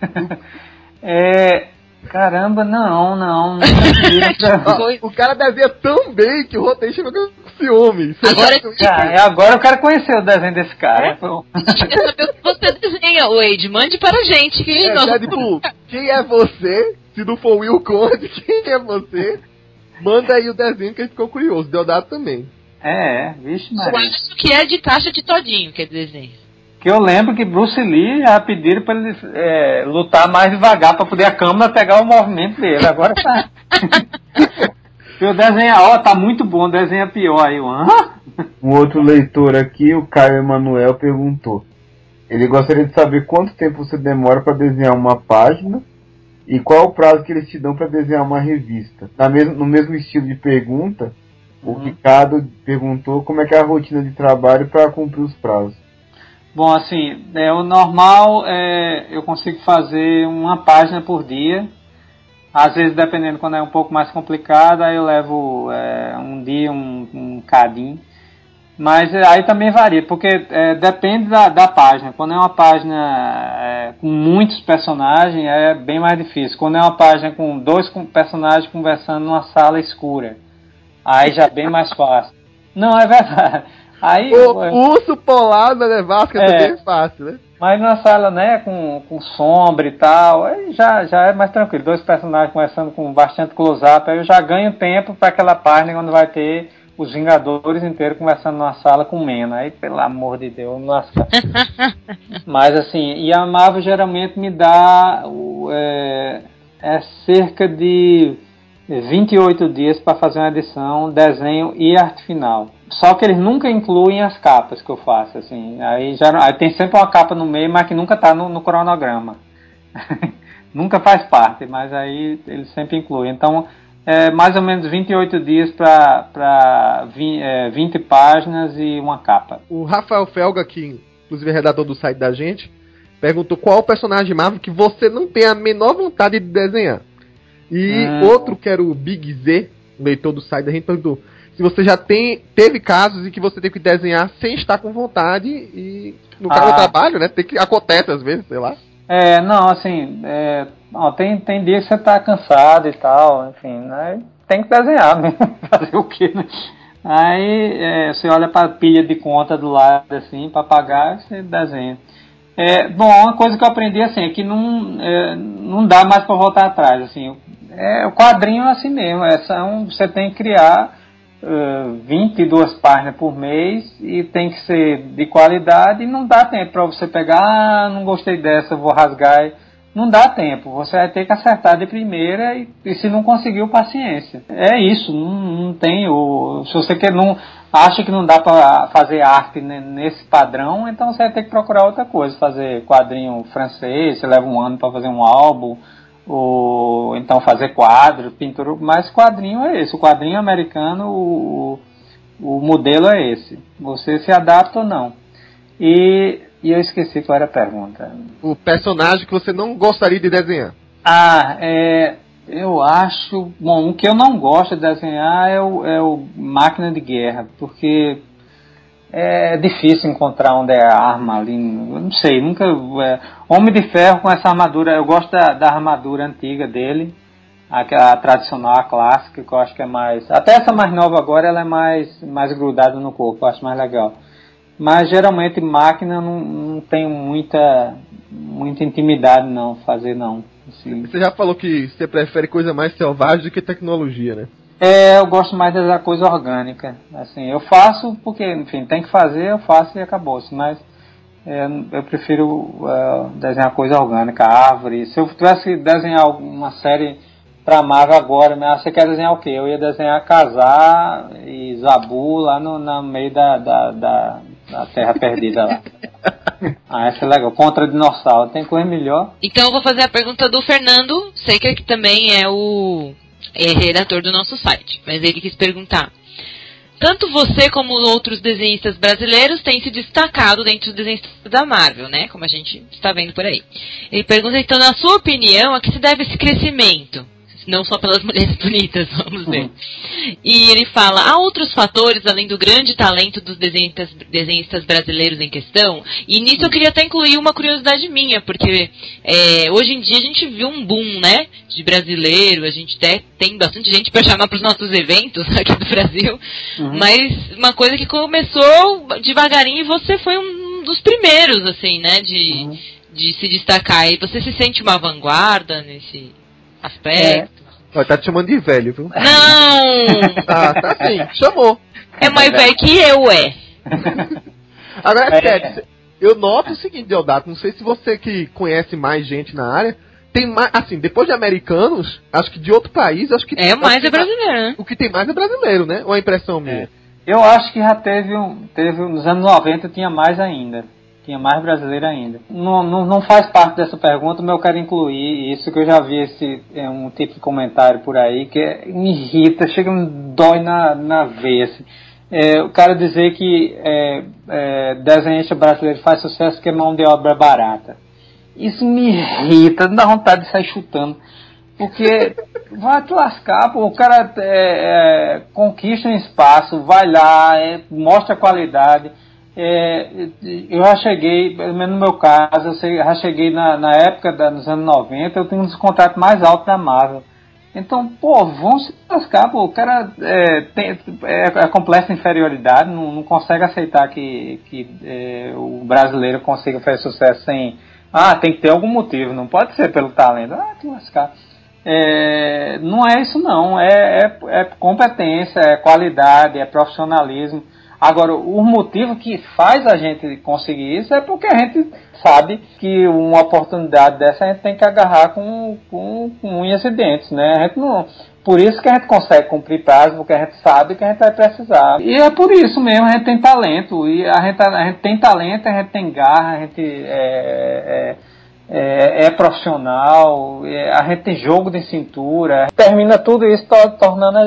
é, Caramba, não, não. o cara desenha tão bem que o roteiro chegou com ciúme. Agora, é, agora eu quero conhecer o desenho desse cara. É? você desenha, Wade. Mande para a gente. Que é, nós... Deadpool, quem é você? Se não for Will Conde, quem é você? Manda aí o desenho que a gente ficou curioso. Deu dado também. É, vixe, Maria. Eu acho que é de caixa de todinho, quer dizer. Que eu lembro que Bruce Lee já pediram para ele é, lutar mais devagar para poder a câmera pegar o movimento dele. Agora tá. eu desenhar, ó, tá muito bom, desenha pior aí, Hã? Um outro leitor aqui, o Caio Emanuel, perguntou. Ele gostaria de saber quanto tempo você demora para desenhar uma página e qual o prazo que eles te dão para desenhar uma revista. Na mesmo, no mesmo estilo de pergunta, o uhum. Ricardo perguntou como é que é a rotina de trabalho para cumprir os prazos. Bom, assim, é, o normal é eu consigo fazer uma página por dia. Às vezes, dependendo quando é um pouco mais complicado, aí eu levo é, um dia, um, um cadinho. Mas é, aí também varia, porque é, depende da, da, página. Quando é uma página é, com muitos personagens, é bem mais difícil. Quando é uma página com dois personagens conversando numa sala escura, aí já é bem mais fácil. Não, é verdade. Aí, o urso polar na nevasca é, também é fácil, né? Mas na sala, né, com, com sombra e tal, aí já, já é mais tranquilo. Dois personagens conversando com bastante close-up, aí eu já ganho tempo para aquela página quando vai ter os Vingadores inteiros conversando na sala com Mena. Aí, pelo amor de Deus, nossa. Mas assim, e a Marvel geralmente me dá é, é cerca de 28 dias para fazer uma edição, desenho e arte final. Só que eles nunca incluem as capas que eu faço, assim. Aí já aí tem sempre uma capa no meio, mas que nunca está no, no, cronograma. nunca faz parte, mas aí eles sempre incluem. Então, é mais ou menos 28 dias para 20, é, 20 páginas e uma capa. O Rafael Felga, que inclusive é redator do site da gente, perguntou qual o personagem Marvel que você não tem a menor vontade de desenhar. E hum. outro que era o Big Z, leitor do site da gente, perguntou se você já tem, teve casos em que você teve que desenhar sem estar com vontade e no caso ah. do trabalho, né? Tem que acontece às vezes, sei lá. É, não, assim, é, ó, tem, tem dias que você tá cansado e tal, enfim, né? Tem que desenhar mesmo, fazer o quê, né? Aí é, você olha para a pilha de conta do lado, assim, para pagar, você desenha. É, bom, uma coisa que eu aprendi assim é que não, é, não dá mais para voltar atrás. Assim, é, o quadrinho é assim mesmo. É, são, você tem que criar uh, 22 páginas por mês e tem que ser de qualidade e não dá tempo para você pegar, ah, não gostei dessa, vou rasgar. Não dá tempo, você vai ter que acertar de primeira e, e se não conseguiu, paciência. É isso, não, não tem. O, se você quer, não, acha que não dá para fazer arte nesse padrão, então você vai ter que procurar outra coisa, fazer quadrinho francês, você leva um ano para fazer um álbum, ou então fazer quadro, pintura, mas quadrinho é esse, o quadrinho americano, o, o modelo é esse, você se adapta ou não. E, e eu esqueci qual era a pergunta. O personagem que você não gostaria de desenhar. Ah, é, eu acho. Bom, o que eu não gosto de desenhar é o, é o Máquina de Guerra, porque é difícil encontrar onde é a arma ali. Não sei, nunca. É, Homem de Ferro com essa armadura, eu gosto da, da armadura antiga dele, a, a, tradicional, a clássica, que eu acho que é mais. Até essa mais nova agora, ela é mais, mais grudada no corpo, eu acho mais legal. Mas geralmente máquina não, não muita, muita intimidade não, fazer não. Assim. Você já falou que você prefere coisa mais selvagem do que tecnologia, né? É, eu gosto mais da coisa orgânica. Assim, eu faço porque, enfim, tem que fazer, eu faço e acabou-se. Mas é, eu prefiro uh, desenhar coisa orgânica, árvore. Se eu tivesse que desenhar uma série pra Marvel agora, né, você quer desenhar o quê? Eu ia desenhar Casar e Zabu lá no, no meio da, da, da, da Terra Perdida lá. Ah, essa é legal. Contra dinossauro. Tem coisa melhor. Então eu vou fazer a pergunta do Fernando Seca, que também é o é redator do nosso site. Mas ele quis perguntar. Tanto você como outros desenhistas brasileiros têm se destacado dentro dos desenhistas da Marvel, né? Como a gente está vendo por aí. Ele pergunta, então, na sua opinião, a que se deve esse crescimento? Não só pelas mulheres bonitas, vamos ver. Uhum. E ele fala: há outros fatores além do grande talento dos desenhistas, desenhistas brasileiros em questão. E nisso eu queria até incluir uma curiosidade minha, porque é, hoje em dia a gente viu um boom, né? De brasileiro, a gente até tem bastante gente para chamar para os nossos eventos aqui do Brasil. Uhum. Mas uma coisa que começou devagarinho e você foi um dos primeiros, assim, né? De, uhum. de se destacar. E você se sente uma vanguarda nesse aspecto? É. Ó, tá te chamando de velho, viu? Não! ah, tá sim, chamou. É mais velho que eu, é. Agora, é sério, eu noto o seguinte, Deodato, não sei se você que conhece mais gente na área, tem mais, assim, depois de americanos, acho que de outro país, acho que... É, mais é brasileiro, né? O que tem mais é brasileiro, né? Ou a impressão minha? É. Eu acho que já teve um, teve, nos anos 90 tinha mais ainda tinha mais brasileiro ainda. Não, não, não, faz parte dessa pergunta, mas eu quero incluir isso que eu já vi esse é, um tipo de comentário por aí que é, me irrita, chega me dói na, na veia. Assim. É, o cara dizer que é, é, desenhista brasileiro faz sucesso porque é mão de obra barata. Isso me irrita, dá vontade de sair chutando. Porque vai te lascar, pô, o cara é, é, conquista um espaço, vai lá, é, mostra qualidade é, eu já cheguei, pelo menos no meu caso, eu já cheguei na, na época da, dos anos 90, eu tenho um dos contratos mais altos da Marvel. Então, pô, vão se lascar, pô, o cara é, tem, é, é complexa inferioridade, não, não consegue aceitar que, que é, o brasileiro consiga fazer sucesso sem. Ah, tem que ter algum motivo, não pode ser pelo talento. Ah, te lascar. É, não é isso não, é, é, é competência, é qualidade, é profissionalismo. Agora, o motivo que faz a gente conseguir isso é porque a gente sabe que uma oportunidade dessa a gente tem que agarrar com, com, com unhas e dentes, né? A gente não, por isso que a gente consegue cumprir prazo, porque a gente sabe que a gente vai precisar. E é por isso mesmo, a gente tem talento. E a gente, a gente tem talento, a gente tem garra, a gente é, é, é, é profissional, é, a gente tem jogo de cintura. Termina tudo isso tornando,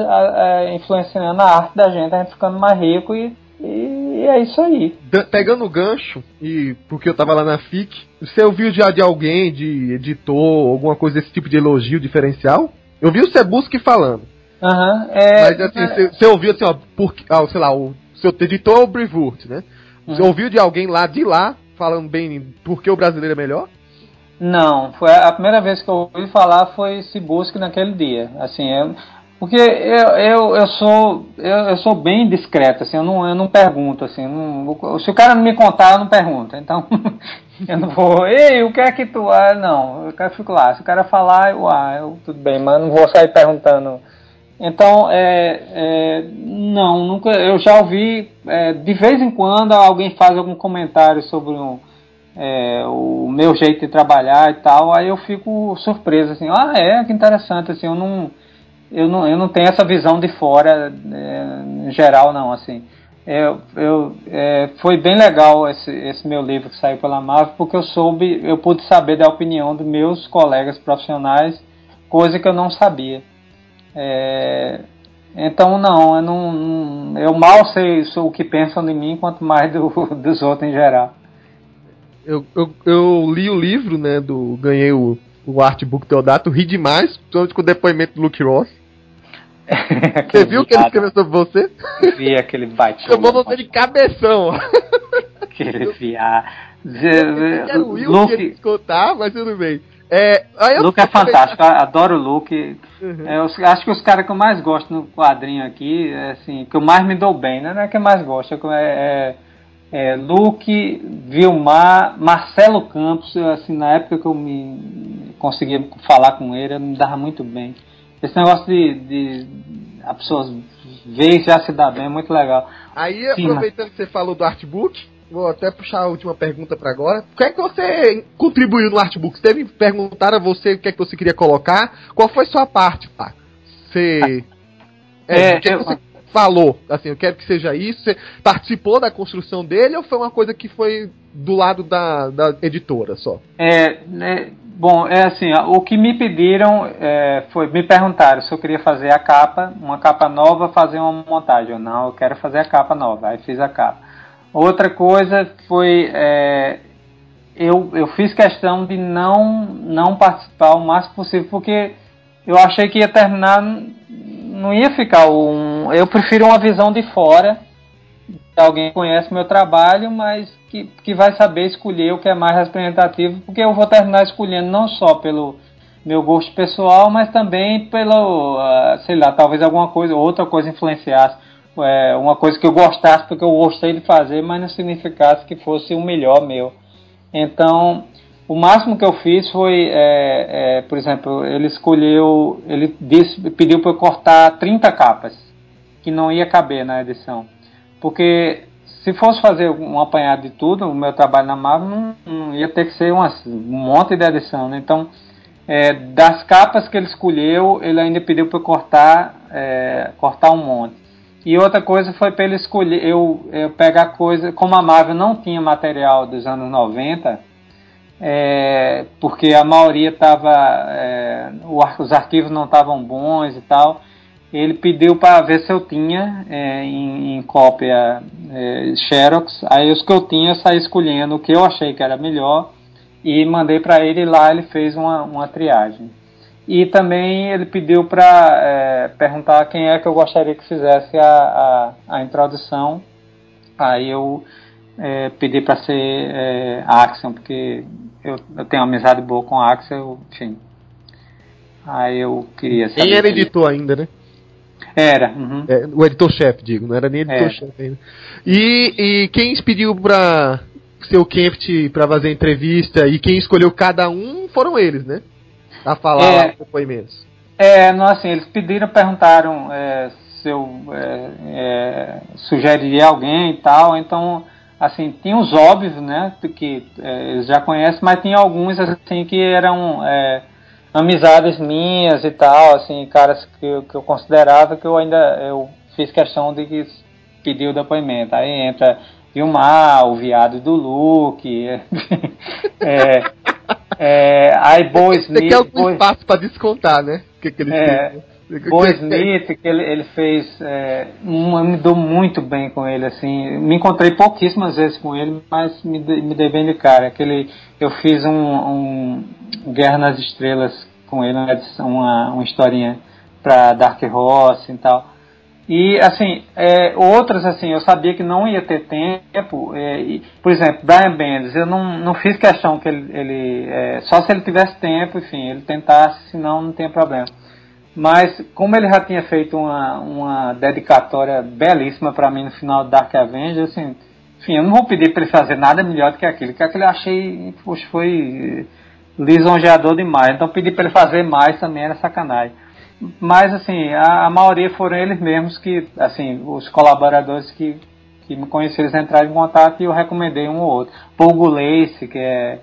influenciando a arte da gente, a gente ficando mais rico e e é isso aí. Pegando o gancho, e porque eu tava lá na FIC, você ouviu já de alguém, de editor, alguma coisa desse tipo de elogio diferencial? Eu vi o Sebuski falando. Aham, uhum, é. Mas assim, você, você ouviu assim, ó, por, ah, sei lá, o seu editor é o Brevoort, né? Você uhum. ouviu de alguém lá de lá falando bem porque o brasileiro é melhor? Não, foi a primeira vez que eu ouvi falar foi Sebuski naquele dia. Assim, eu, porque eu, eu, eu sou eu, eu, sou bem discreto, assim, eu não, eu não pergunto, assim, não, se o cara não me contar, eu não pergunto. Então, eu não vou, ei, o que é que tu. Ah, não, eu quero ficar lá. Se o cara falar, eu, ah, eu, tudo bem, mas não vou sair perguntando. Então, é, é, não, nunca. Eu já ouvi, é, de vez em quando, alguém faz algum comentário sobre um, é, o meu jeito de trabalhar e tal, aí eu fico surpreso, assim, ah, é, que interessante, assim, eu não eu não, eu não tenho essa visão de fora é, em geral não assim. Eu, eu é, foi bem legal esse, esse meu livro que saiu pela Marvel porque eu soube eu pude saber da opinião dos meus colegas profissionais coisa que eu não sabia. É, então não eu não eu mal sei o que pensam de mim quanto mais do, dos outros em geral eu, eu, eu li o livro né do ganhei o o artbook Deodato, ri demais, principalmente com o depoimento do Luke Ross. você viu que ele escreveu sobre você? Vi aquele bate. Chamou você de cabeção. Aquele viado. Quero o Will Luke... escutar, mas tudo bem. É, Luke é fantástico, adoro o Luke. Uhum. É, eu acho que os caras que eu mais gosto no quadrinho aqui, é, assim, que eu mais me dou bem, né? não é que eu mais gosto, é, é, é Luke, Vilmar, Marcelo Campos, assim, na época que eu me conseguia falar com ele, eu me dava muito bem. Esse negócio de, de a pessoa ver e já se dá bem é muito legal. Aí, Sim, aproveitando que você falou do artbook, vou até puxar a última pergunta para agora. O que é que você contribuiu no artbook? Teve perguntar a você o que é que você queria colocar? Qual foi sua parte, pá? Você. É, é, o que, é que você falou? Assim, eu quero que seja isso. Você participou da construção dele ou foi uma coisa que foi do lado da, da editora só? É, né, bom, é assim, o que me pediram é, foi, me perguntaram se eu queria fazer a capa, uma capa nova, fazer uma montagem. Eu, não, eu quero fazer a capa nova. Aí fiz a capa. Outra coisa foi é, eu, eu fiz questão de não, não participar o máximo possível, porque eu achei que ia terminar, não ia ficar um. Eu prefiro uma visão de fora, que alguém conhece meu trabalho, mas que, que vai saber escolher o que é mais representativo, porque eu vou terminar escolhendo não só pelo meu gosto pessoal, mas também pelo, uh, sei lá, talvez alguma coisa, outra coisa influenciasse é, uma coisa que eu gostasse porque eu gostei de fazer, mas não significasse que fosse o melhor meu. Então, o máximo que eu fiz foi, é, é, por exemplo, ele escolheu, ele disse, pediu para eu cortar 30 capas, que não ia caber na edição. Porque se fosse fazer um apanhado de tudo, o meu trabalho na Marvel não, não ia ter que ser uma, um monte de edição. Né? Então, é, das capas que ele escolheu, ele ainda pediu para eu cortar, é, cortar um monte. E outra coisa foi para ele escolher, eu, eu pegar coisa, como a Marvel não tinha material dos anos 90, é, porque a maioria estava, é, os arquivos não estavam bons e tal, ele pediu para ver se eu tinha é, em, em, cópia é, Xerox, aí os que eu tinha eu saí escolhendo o que eu achei que era melhor e mandei para ele lá ele fez uma, uma triagem. E também ele pediu para é, perguntar quem é que eu gostaria que fizesse a, a, a introdução. Aí eu é, pedi para ser é, Axion, porque eu, eu tenho uma amizade boa com a Axion, enfim. Aí eu queria saber. Nem era editor ainda, né? Era. Uhum. É, o editor-chefe, digo, não era nem editor-chefe ainda. E, e quem pediu para ser o Kempt para fazer entrevista e quem escolheu cada um foram eles, né? a falar é, lá depoimentos. É, não, assim, eles pediram, perguntaram é, se eu é, é, sugeriria alguém e tal, então, assim, tinha os óbvios, né, que é, eles já conhecem, mas tinha alguns, assim, que eram é, amizades minhas e tal, assim, caras que, eu, que eu considerava que eu ainda, eu fiz questão de que pediu o depoimento. Aí entra Vilmar, o viado do Luke, é, é, aí Bo Smith. Você quer algum Bo... espaço pra descontar, né? Que, que ele é, fez. Bo Smith, que ele, ele fez. É, uma, me dou muito bem com ele, assim. Me encontrei pouquíssimas vezes com ele, mas me, me dei bem de cara. Aquele, eu fiz um, um Guerra nas Estrelas com ele, uma, uma historinha pra Dark Horse e tal. E, assim, é, outras, assim, eu sabia que não ia ter tempo. É, e, por exemplo, Brian Bendis, eu não, não fiz questão que ele. ele é, só se ele tivesse tempo, enfim, ele tentasse, senão não tem problema. Mas, como ele já tinha feito uma, uma dedicatória belíssima para mim no final do Dark Avengers, assim, enfim, eu não vou pedir para ele fazer nada melhor do que aquilo, que aquilo eu achei, poxa, foi lisonjeador demais. Então, pedir para ele fazer mais também era sacanagem. Mas, assim, a, a, maioria foram eles mesmos que, assim, os colaboradores que, que me conheceram, eles entraram em contato e eu recomendei um ou outro. Paul Gulace, que é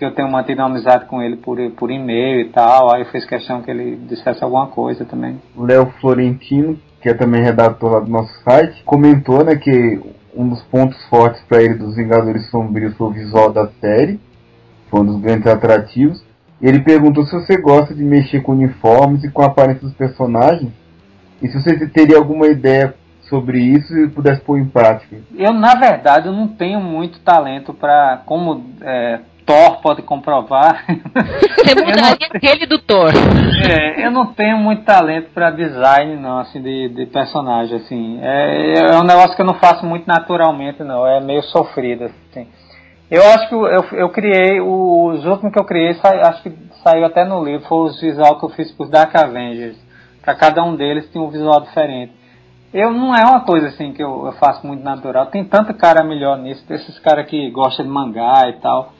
que eu tenho mantido uma amizade com ele por, por e-mail e tal, aí eu fiz questão que ele dissesse alguma coisa também. Léo Florentino, que é também redator lá do nosso site, comentou, né, que um dos pontos fortes para ele dos Vingadores Sombrios foi o visual da série, foi um dos grandes atrativos. Ele perguntou se você gosta de mexer com uniformes e com a aparência dos personagens. E se você teria alguma ideia sobre isso e pudesse pôr em prática. Eu, na verdade, eu não tenho muito talento para como é, Thor pode comprovar. Você mudaria aquele do Thor. É, eu não tenho muito talento para design, não, assim, de, de personagem, assim. É, é um negócio que eu não faço muito naturalmente, não. É meio sofrido, assim. Eu acho que eu, eu criei, os últimos que eu criei, acho que saiu até no livro, foi os visual que eu fiz por Dark Avengers. Pra cada um deles tem um visual diferente. Eu não é uma coisa assim que eu, eu faço muito natural. Tem tanto cara melhor nisso, esses caras que gostam de mangá e tal.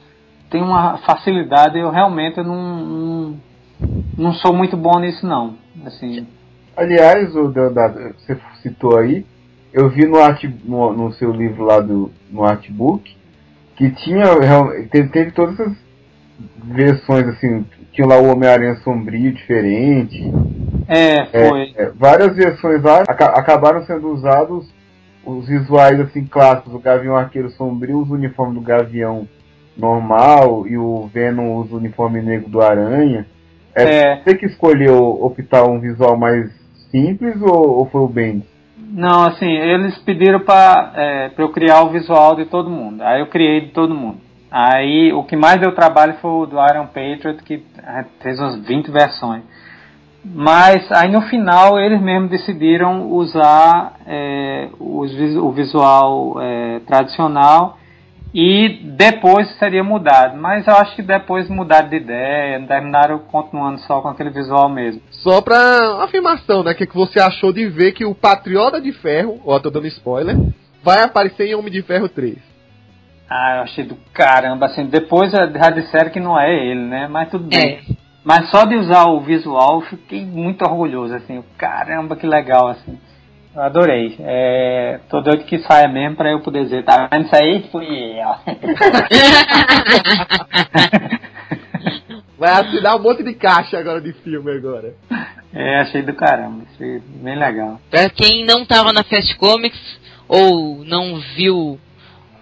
Tem uma facilidade, eu realmente eu não, não, não sou muito bom nisso não. Assim. Aliás, o Deodado, você citou aí, eu vi no, art, no, no seu livro lá do no artbook que tinha teve, teve todas essas versões assim, tinha lá o Homem-Aranha sombrio diferente, é, foi. É, é, várias versões lá acabaram sendo usados os visuais assim clássicos, o Gavião Arqueiro Sombrio os uniformes do Gavião normal e o Venom usa o uniforme negro do Aranha. É, é. Você que escolheu optar um visual mais simples ou, ou foi o Bendis? Não, assim, eles pediram para é, eu criar o visual de todo mundo. Aí eu criei de todo mundo. Aí o que mais deu trabalho foi o do Iron Patriot, que fez umas 20 versões. Mas aí no final eles mesmos decidiram usar é, os, o visual é, tradicional e depois seria mudado. Mas eu acho que depois mudaram de ideia, terminaram continuando só com aquele visual mesmo. Só pra afirmação, né? O que, que você achou de ver que o Patriota de Ferro, ó, tô dando spoiler, vai aparecer em Homem de Ferro 3? Ah, eu achei do caramba, assim, depois já disseram que não é ele, né? Mas tudo bem. É. Mas só de usar o visual, fiquei muito orgulhoso, assim. Caramba, que legal, assim. Eu adorei. É, tô doido que saia mesmo pra eu poder dizer, tá vendo isso aí? Fui eu. Vai assinar um monte de caixa agora de filme agora. É, achei do caramba. Achei bem legal. Pra quem não tava na Fast Comics ou não viu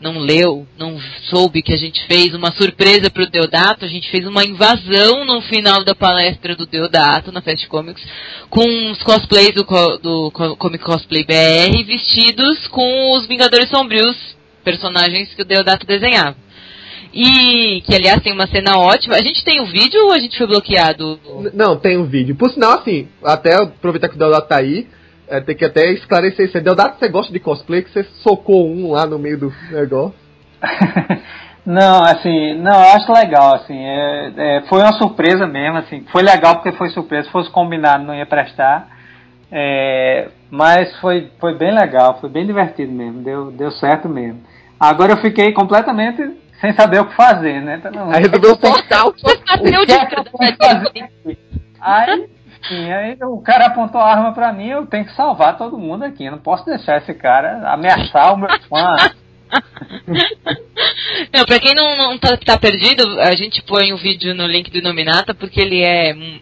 não leu, não soube que a gente fez uma surpresa para o Deodato, a gente fez uma invasão no final da palestra do Deodato na Fast Comics, com os cosplays do, do Comic Cosplay BR vestidos com os Vingadores Sombrios, personagens que o Deodato desenhava. E que, aliás, tem uma cena ótima. A gente tem o um vídeo ou a gente foi bloqueado? Não, tem o um vídeo. Por sinal, assim, até aproveitar que o Deodato tá aí, é, tem que até esclarecer isso. Deodato, você gosta de cosplay que você socou um lá no meio do negócio? não, assim, não, eu acho legal, assim, é, é, foi uma surpresa mesmo, assim, foi legal porque foi surpresa, se fosse combinado não ia prestar, é, mas foi, foi bem legal, foi bem divertido mesmo, deu, deu certo mesmo. Agora eu fiquei completamente sem saber o que fazer, né? Então, Aí resolveu focar o, que que eu fazer. Aí Sim, aí o cara apontou a arma pra mim, eu tenho que salvar todo mundo aqui. Eu não posso deixar esse cara ameaçar o meu fã. não, pra quem não, não tá, tá, perdido, a gente põe o vídeo no link do Nominata porque ele é um,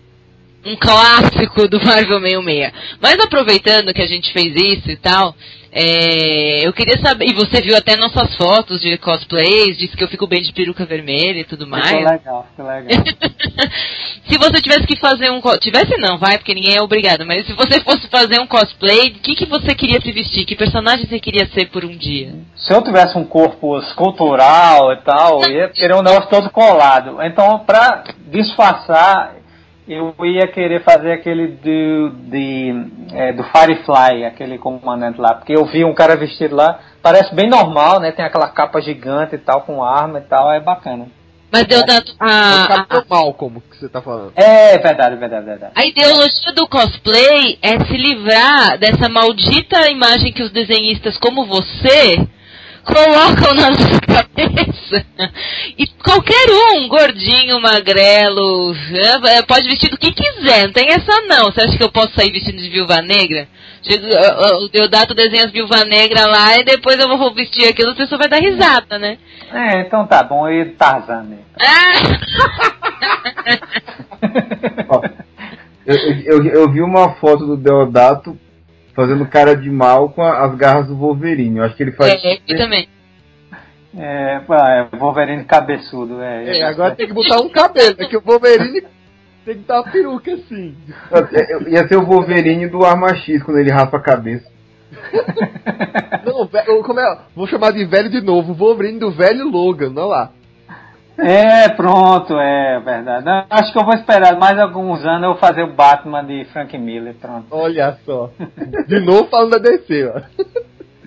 um clássico do Marvel 66. Mas aproveitando que a gente fez isso e tal, é, eu queria saber, e você viu até nossas fotos de cosplays, disse que eu fico bem de peruca vermelha e tudo mais. Ficou legal, ficou legal. se você tivesse que fazer um tivesse não, vai, porque ninguém é obrigado, mas se você fosse fazer um cosplay, o que, que você queria se vestir? Que personagem você queria ser por um dia? Se eu tivesse um corpo escultural e tal, eu ia querer um negócio todo colado. Então, pra disfarçar, eu ia querer fazer aquele do, de, é, do Firefly, aquele comandante lá, porque eu vi um cara vestido lá, parece bem normal, né? Tem aquela capa gigante e tal, com arma e tal, é bacana. Mas deu tanto. A, a, mal como que você tá falando. É verdade, verdade, verdade. A ideologia do cosplay é se livrar dessa maldita imagem que os desenhistas como você colocam na nossa cabeça. E qualquer um, gordinho, magrelo, pode vestir do que quiser, não tem essa não. Você acha que eu posso sair vestindo de viúva negra? O Deodato desenha as viúva negra lá e depois eu vou vestir aquilo, você só vai dar risada, né? É, então tá bom, e Tarzan, né? eu, eu, eu vi uma foto do Deodato fazendo cara de mal com as garras do Wolverine. Eu acho que ele faz. É, eu também. É, é, Wolverine cabeçudo, é. é agora tem que botar um cabelo, é que o Wolverine tem que dar uma peruca assim. É, ia ser o Wolverine do Arma X quando ele raspa a cabeça. Não, como é? Vou chamar de velho de novo, o Wolverine do velho Logan, não lá. É, pronto, é verdade. Acho que eu vou esperar mais alguns anos eu vou fazer o Batman de Frank Miller, pronto. Olha só. De novo falando da DC, ó.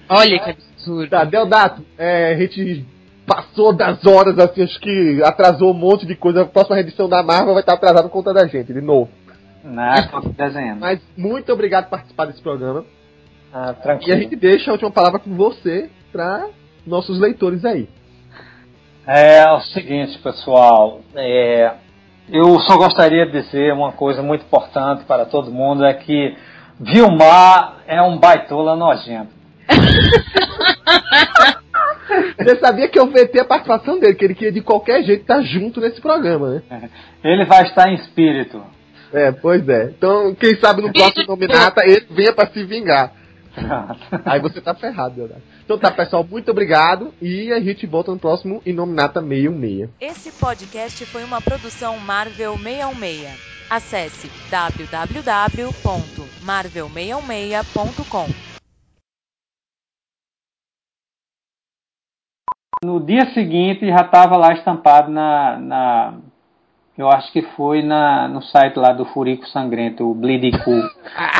Olha que absurdo. Tá, Deodato, é, a gente passou das horas, assim, acho que atrasou um monte de coisa. A próxima edição da Marvel vai estar atrasada por conta da gente, de novo. Não, tô desenhando. Mas muito obrigado por participar desse programa. Ah, E a tranquilo. gente deixa a última palavra com você para nossos leitores aí. É o seguinte, pessoal. é, eu só gostaria de dizer uma coisa muito importante para todo mundo: é que Vilmar é um baitola nojento. Você sabia que eu vetei a participação dele, que ele queria de qualquer jeito estar junto nesse programa, né? Ele vai estar em espírito. É, pois é. Então, quem sabe no próximo nominata ele venha pra se vingar. Aí você tá ferrado, Deodato. Então tá, pessoal, muito obrigado e a gente volta no próximo Inominata 616. Esse podcast foi uma produção Marvel 616. Acesse www.marvel616.com. No dia seguinte já estava lá estampado na, na. Eu acho que foi na, no site lá do Furico Sangrento, o Bleeding Cool.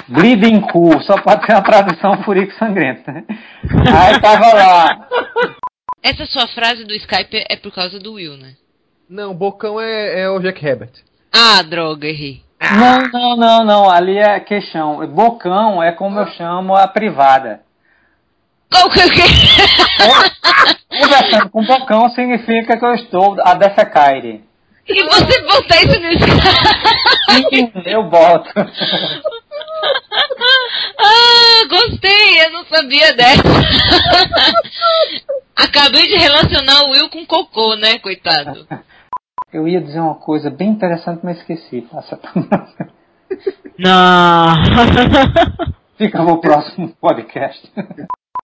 Bleeding Cool, só pode ser uma tradução Furico Sangrento. né? Aí tava lá. Essa sua frase do Skype é por causa do Will, né? Não, Bocão é, é o Jack Herbert. Ah, droga, errei. Não, não, não, não. Ali é queixão. Bocão é como eu chamo a privada. Qual que é o quê? Conversando com bocão significa que eu estou a defecaire. E você botar isso no Skype? Eu boto. Ah, gostei, eu não sabia dessa. Acabei de relacionar o Will com cocô, né, coitado. Eu ia dizer uma coisa bem interessante, mas esqueci. Passa Não. Fica no próximo podcast.